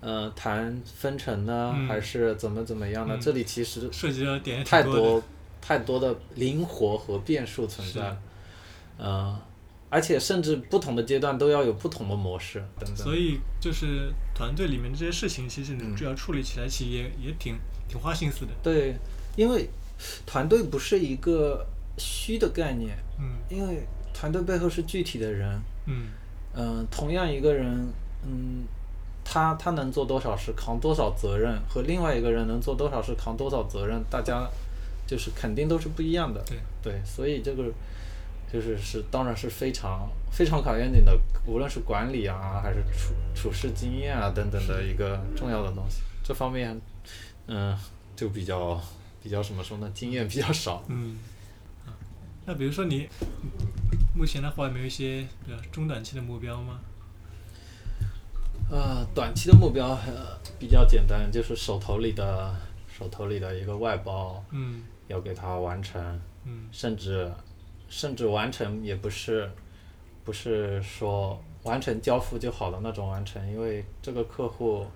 呃，谈分成呢，嗯。还是怎么怎么样呢？嗯。这里其实涉及到点太多，太多的灵活和变数存在，呃，而且甚至不同的阶段都要有不同的模式等等。所以就是团队里面这些事情，其实你嗯只要处理起来，其实也也挺挺花心思的。对，因为团队不是一个虚的概念，嗯。因为团队背后是具体的人，嗯。嗯、同样一个人，嗯，他他能做多少事，扛多少责任，和另外一个人能做多少事，扛多少责任，大家就是肯定都是不一样的。对对，所以这个就是是当然是非常非常考验你的，无论是管理啊，还是处处事经验啊等等的一个重要的东西。这方面，嗯、就比较比较怎么说呢，经验比较少。嗯。啊那比如说你目前的话，有没有一些比较中短期的目标吗？呃，短期的目标呃比较简单，就是手头里的手头里的一个外包嗯。要给它完成，嗯。甚至甚至完成也不是不是说完成交付就好的那种完成，因为这个客户，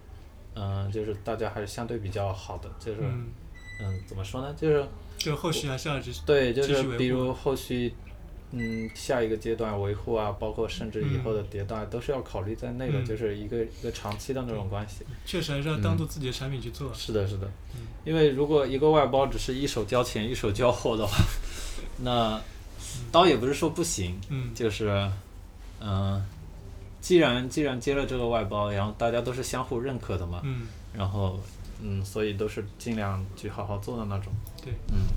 嗯、就是大家还是相对比较好的，就是嗯，嗯怎么说呢，就是就后续还是要继续对，就是比如后续。嗯，下一个阶段维护啊，包括甚至以后的迭代，都是要考虑在内的，嗯。就是一个一个长期的那种关系。确实还是要当做自己的产品去做。是的，是的。嗯，因为如果一个外包只是一手交钱一手交货的话，那倒也不是说不行，嗯。就是，嗯、既然既然接了这个外包，然后大家都是相互认可的嘛，嗯，然后嗯，所以都是尽量去好好做的那种，对，嗯，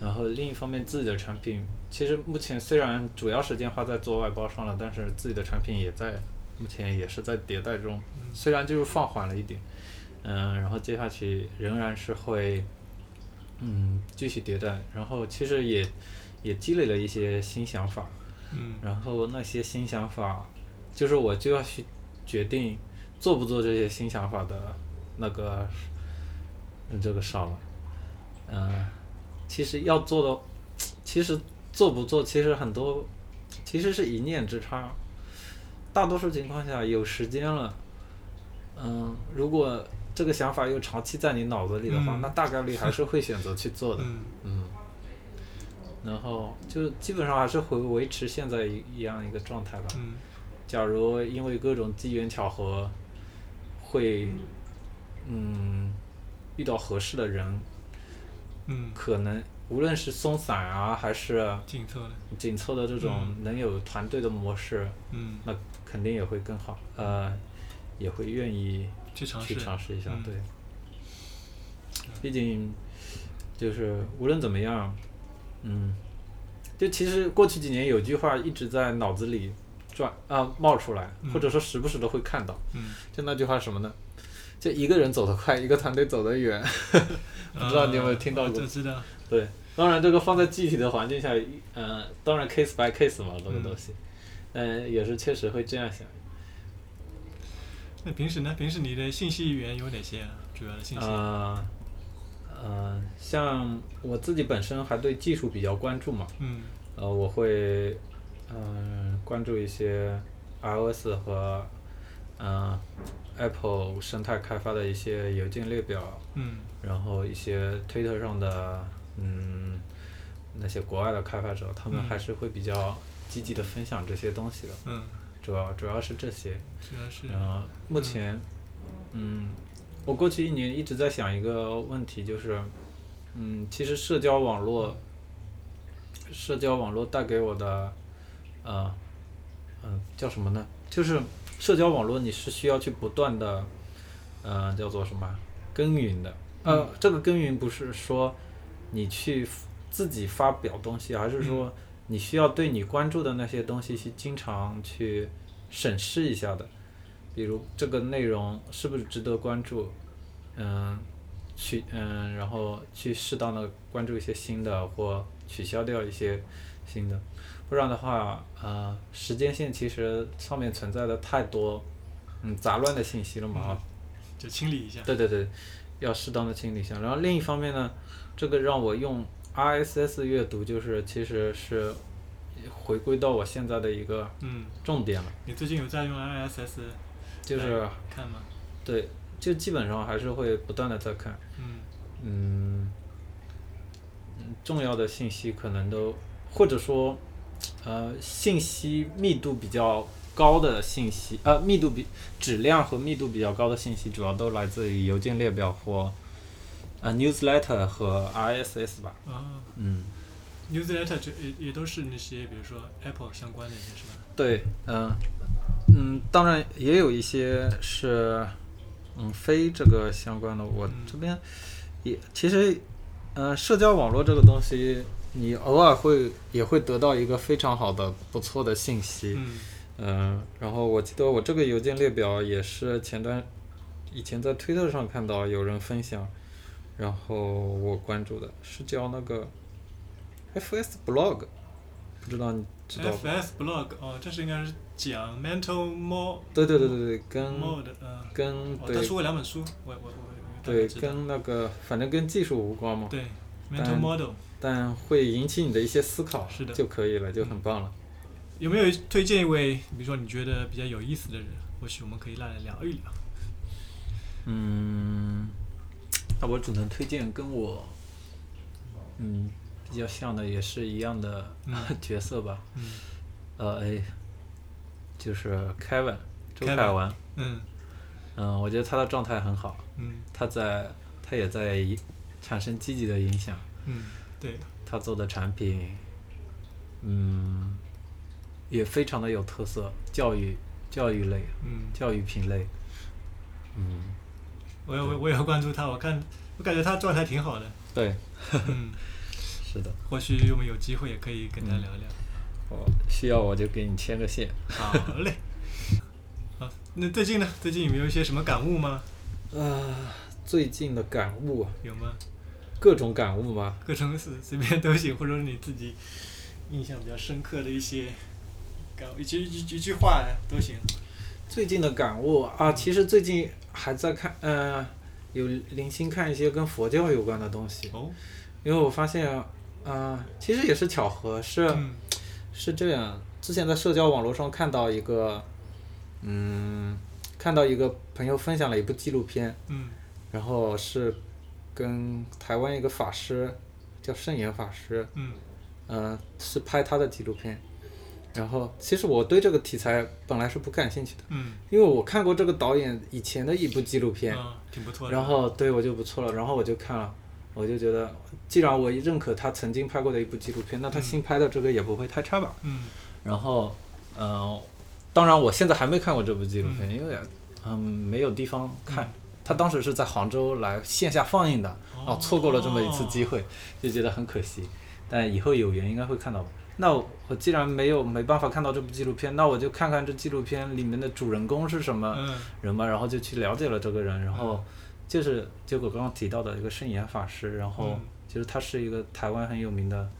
然后另一方面自己的产品，其实目前虽然主要时间花在做外包上了，但是自己的产品也在目前也是在迭代中，虽然就是放缓了一点，嗯，然后接下去仍然是会，嗯，继续迭代，然后其实也也积累了一些新想法，嗯。然后那些新想法，就是我就要去决定做不做这些新想法的那个嗯这个上了，嗯、其实要做的，其实做不做，其实很多其实是一念之差，大多数情况下有时间了，嗯，如果这个想法又长期在你脑子里的话，嗯。那大概率还是会选择去做的。嗯。嗯，然后就基本上还是会维持现在一一样一个状态吧。嗯。假如因为各种机缘巧合，会嗯遇到合适的人，嗯，可能无论是松散啊，还是紧凑的，紧凑的这种嗯能有团队的模式，嗯，那肯定也会更好。呃，也会愿意去去尝试，尝试一下，嗯对。毕竟就是无论怎么样，嗯，就其实过去几年有句话一直在脑子里转啊、冒出来，嗯或者说时不时的会看到，嗯，就那句话什么呢？就一个人走得快，一个团队走得远。不知道你有没有听到过对，当然这个放在具体的环境下，嗯、当然 case by case 嘛，这个嗯东西，嗯、也是确实会这样想。那平时呢？平时你的信息源有哪些啊？主要的信息？呃，呃，像我自己本身还对技术比较关注嘛，嗯呃，我会嗯、关注一些 iOS 和嗯、Apple 生态开发的一些邮件列表，嗯然后一些 Twitter 上的嗯那些国外的开发者，他们嗯还是会比较积极的分享这些东西的，嗯，主要主要是这些。主要是然后目前，嗯，我过去一年一直在想一个问题，就是，嗯，其实社交网络，社交网络带给我的，呃，嗯、叫什么呢？就是社交网络你是需要去不断的，呃，叫做什么耕耘的。呃，这个耕耘不是说你去自己发表东西，而是说你需要对你关注的那些东西去经常去审视一下的。比如这个内容是不是值得关注，嗯，去嗯，然后去适当的关注一些新的，或取消掉一些新的，不然的话，呃，时间线其实上面存在的太多，嗯，杂乱的信息了嘛，啊就清理一下。对对对，要适当的清理一下。然后另一方面呢，这个让我用 RSS 阅读，就是其实是回归到我现在的一个嗯，重点了，你最近有在用 RSS？就是看吗？对，就基本上还是会不断的在看，嗯嗯，嗯重要的信息可能都，或者说，呃，信息密度比较高的信息，呃，密度比质量和密度比较高的信息，主要都来自于邮件列表或呃 newsletter 和 RSS 吧。啊嗯，，newsletter 就也也都是那些，比如说 Apple 相关的一些，是吧？对，嗯、嗯，当然也有一些是嗯非这个相关的，我嗯这边也其实，嗯、社交网络这个东西，你偶尔会也会得到一个非常好的不错的信息，嗯。嗯、然后我记得我这个邮件列表也是前段以前在推特上看到有人分享，然后我关注的是叫那个 FS Blog，不知道你知道吗？，FS blog 哦，这是应该是讲 mental mod。对对对对对，跟 mode 嗯，跟哦，他对出过两本书，我我我我对跟那个反正跟技术无关嘛，对 mental model 但会引起你的一些思考，是的。就可以了，就很棒了。有没有推荐一位，比如说你觉得比较有意思的人，或许我们可以来聊一聊。嗯，那我只能推荐跟我嗯比较像的，也是一样的嗯。角色吧。嗯。呃，哎，就是 Kevin 周凯文，嗯。嗯，我觉得他的状态很好，嗯。他在他也在一产生积极的影响。嗯，对，他做的产品，嗯，也非常的有特色，教育教育类、嗯，教育品类，嗯，我有我我有关注他，我看我感觉他状态挺好的。对，嗯，是的，或许我们有机会也可以跟他聊聊。我需要我就给你牵个线。好嘞。好，那最近呢？最近有没有一些什么感悟吗？啊，最近的感悟，有吗？各种感悟吗？各种随随便都行，或者是你自己印象比较深刻的一些感悟，一句一句一句话都行。最近的感悟啊，其实最近还在看，呃，有零星看一些跟佛教有关的东西，哦，因为我发现，啊、其实也是巧合，是。嗯是这样，之前在社交网络上看到一个，嗯，看到一个朋友分享了一部纪录片，嗯然后是跟台湾一个法师叫圣严法师，嗯呃，是拍他的纪录片。然后其实我对这个题材本来是不感兴趣的，嗯，因为我看过这个导演以前的一部纪录片，啊，挺不错的。然后对我就不错了，然后我就看了，我就觉得，既然我认可他曾经拍过的一部纪录片，那他嗯新拍的这个也不会太差吧。嗯然后，呃，当然我现在还没看过这部纪录片，因为嗯没有地方看。他当时是在杭州来线下放映的，哦，错过了这么一次机会，就觉得很可惜。但以后有缘应该会看到吧。那我我既然没有没办法看到这部纪录片，那我就看看这纪录片里面的主人公是什么嗯人嘛，然后就去了解了这个人，然后就是结果刚刚提到的一个圣严法师，然后嗯其实他是一个台湾很有名的，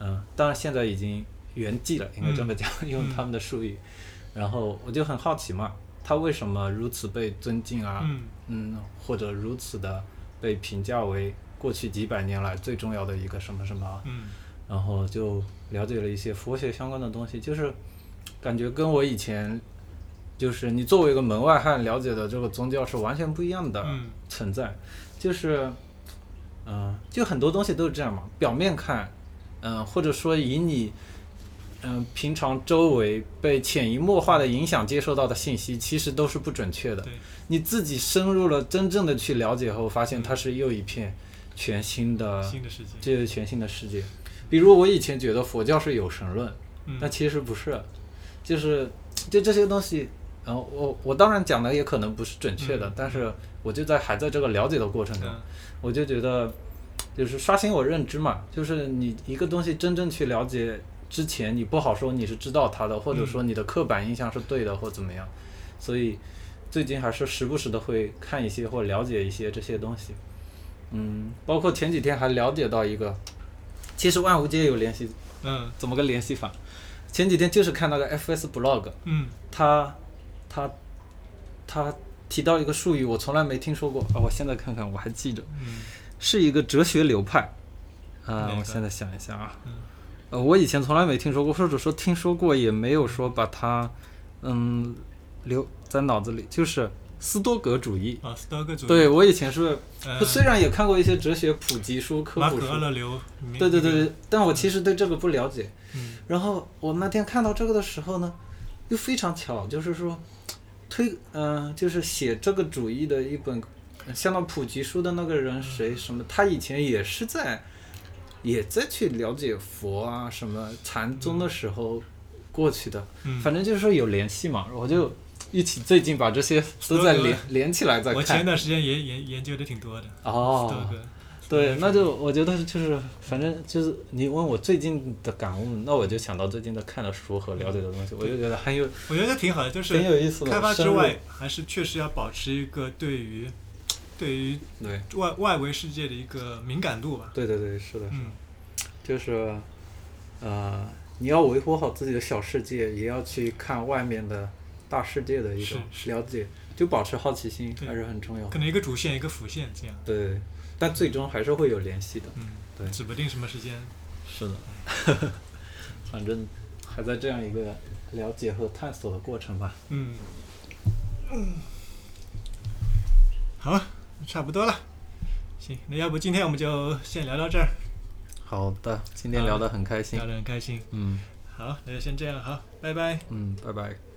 嗯，当然现在已经圆寂了，应该这么讲，用他们的术语。然后我就很好奇嘛，他为什么如此被尊敬啊？嗯嗯，或者如此的被评价为过去几百年来最重要的一个什么什么啊？嗯然后就了解了一些佛学相关的东西，就是感觉跟我以前就是你作为一个门外汉了解的这个宗教是完全不一样的嗯存在，就是嗯、就很多东西都是这样嘛，表面看，嗯、或者说以你嗯、平常周围被潜移默化的影响接受到的信息，其实都是不准确的。对，你自己深入了真正的去了解后，发现它是又一片全新的新的世界。这是全新的世界。比如我以前觉得佛教是有神论，嗯但其实不是，就是就这些东西，然后我我当然讲的也可能不是准确的，嗯但是我就在还在这个了解的过程中，嗯我就觉得就是刷新我认知嘛，就是你一个东西真正去了解之前，你不好说你是知道他的，或者说你的刻板印象是对的或怎么样，所以最近还是时不时的会看一些或了解一些这些东西，嗯，包括前几天还了解到一个，其实万物皆有联系，嗯怎么个联系法？前几天就是看那个 FS blog，嗯。他他他提到一个术语，我从来没听说过啊！我现在看看，我还记着，嗯。是一个哲学流派。啊、我现在想一下啊，嗯呃，我以前从来没听说过，或者说听说过，也没有说把它嗯留在脑子里，就是斯多格主义。啊，斯多格主义。对我以前是，呃，虽然也看过一些哲学普及书、科普书。对对对对，但我其实对这个不了解。嗯然后我那天看到这个的时候呢，又非常巧，就是说推嗯、就是写这个主义的一本相当普及书的那个人谁什么，他以前也是在也在去了解佛啊什么禅宗的时候过去的，嗯，反正就是说有联系嘛，我就一起最近把这些都在连连起来再我前看。段时间也研研究的挺多的。哦，对，那就我觉得就是，反正就是你问我最近的感悟，那我就想到最近的看的书和了解的东西，我就觉得很有我觉得挺好的，就是很有意思的。开发之外，还是确实要保持一个对于对于对外外围世界的一个敏感度吧。对对对，是的，嗯就是呃，你要维护好自己的小世界，也要去看外面的大世界的一种是是了解，就保持好奇心还是很重要可。能一个主线一个辅线这样。对，但最终还是会有联系的。嗯，对指不定什么时间。是的，反正还在这样一个了解和探索的过程吧。嗯嗯，好，差不多了。行，那要不今天我们就先聊到这儿，好的，今天聊得很开心聊。得很开心。嗯好，那就先这样，好，拜拜。嗯，拜拜。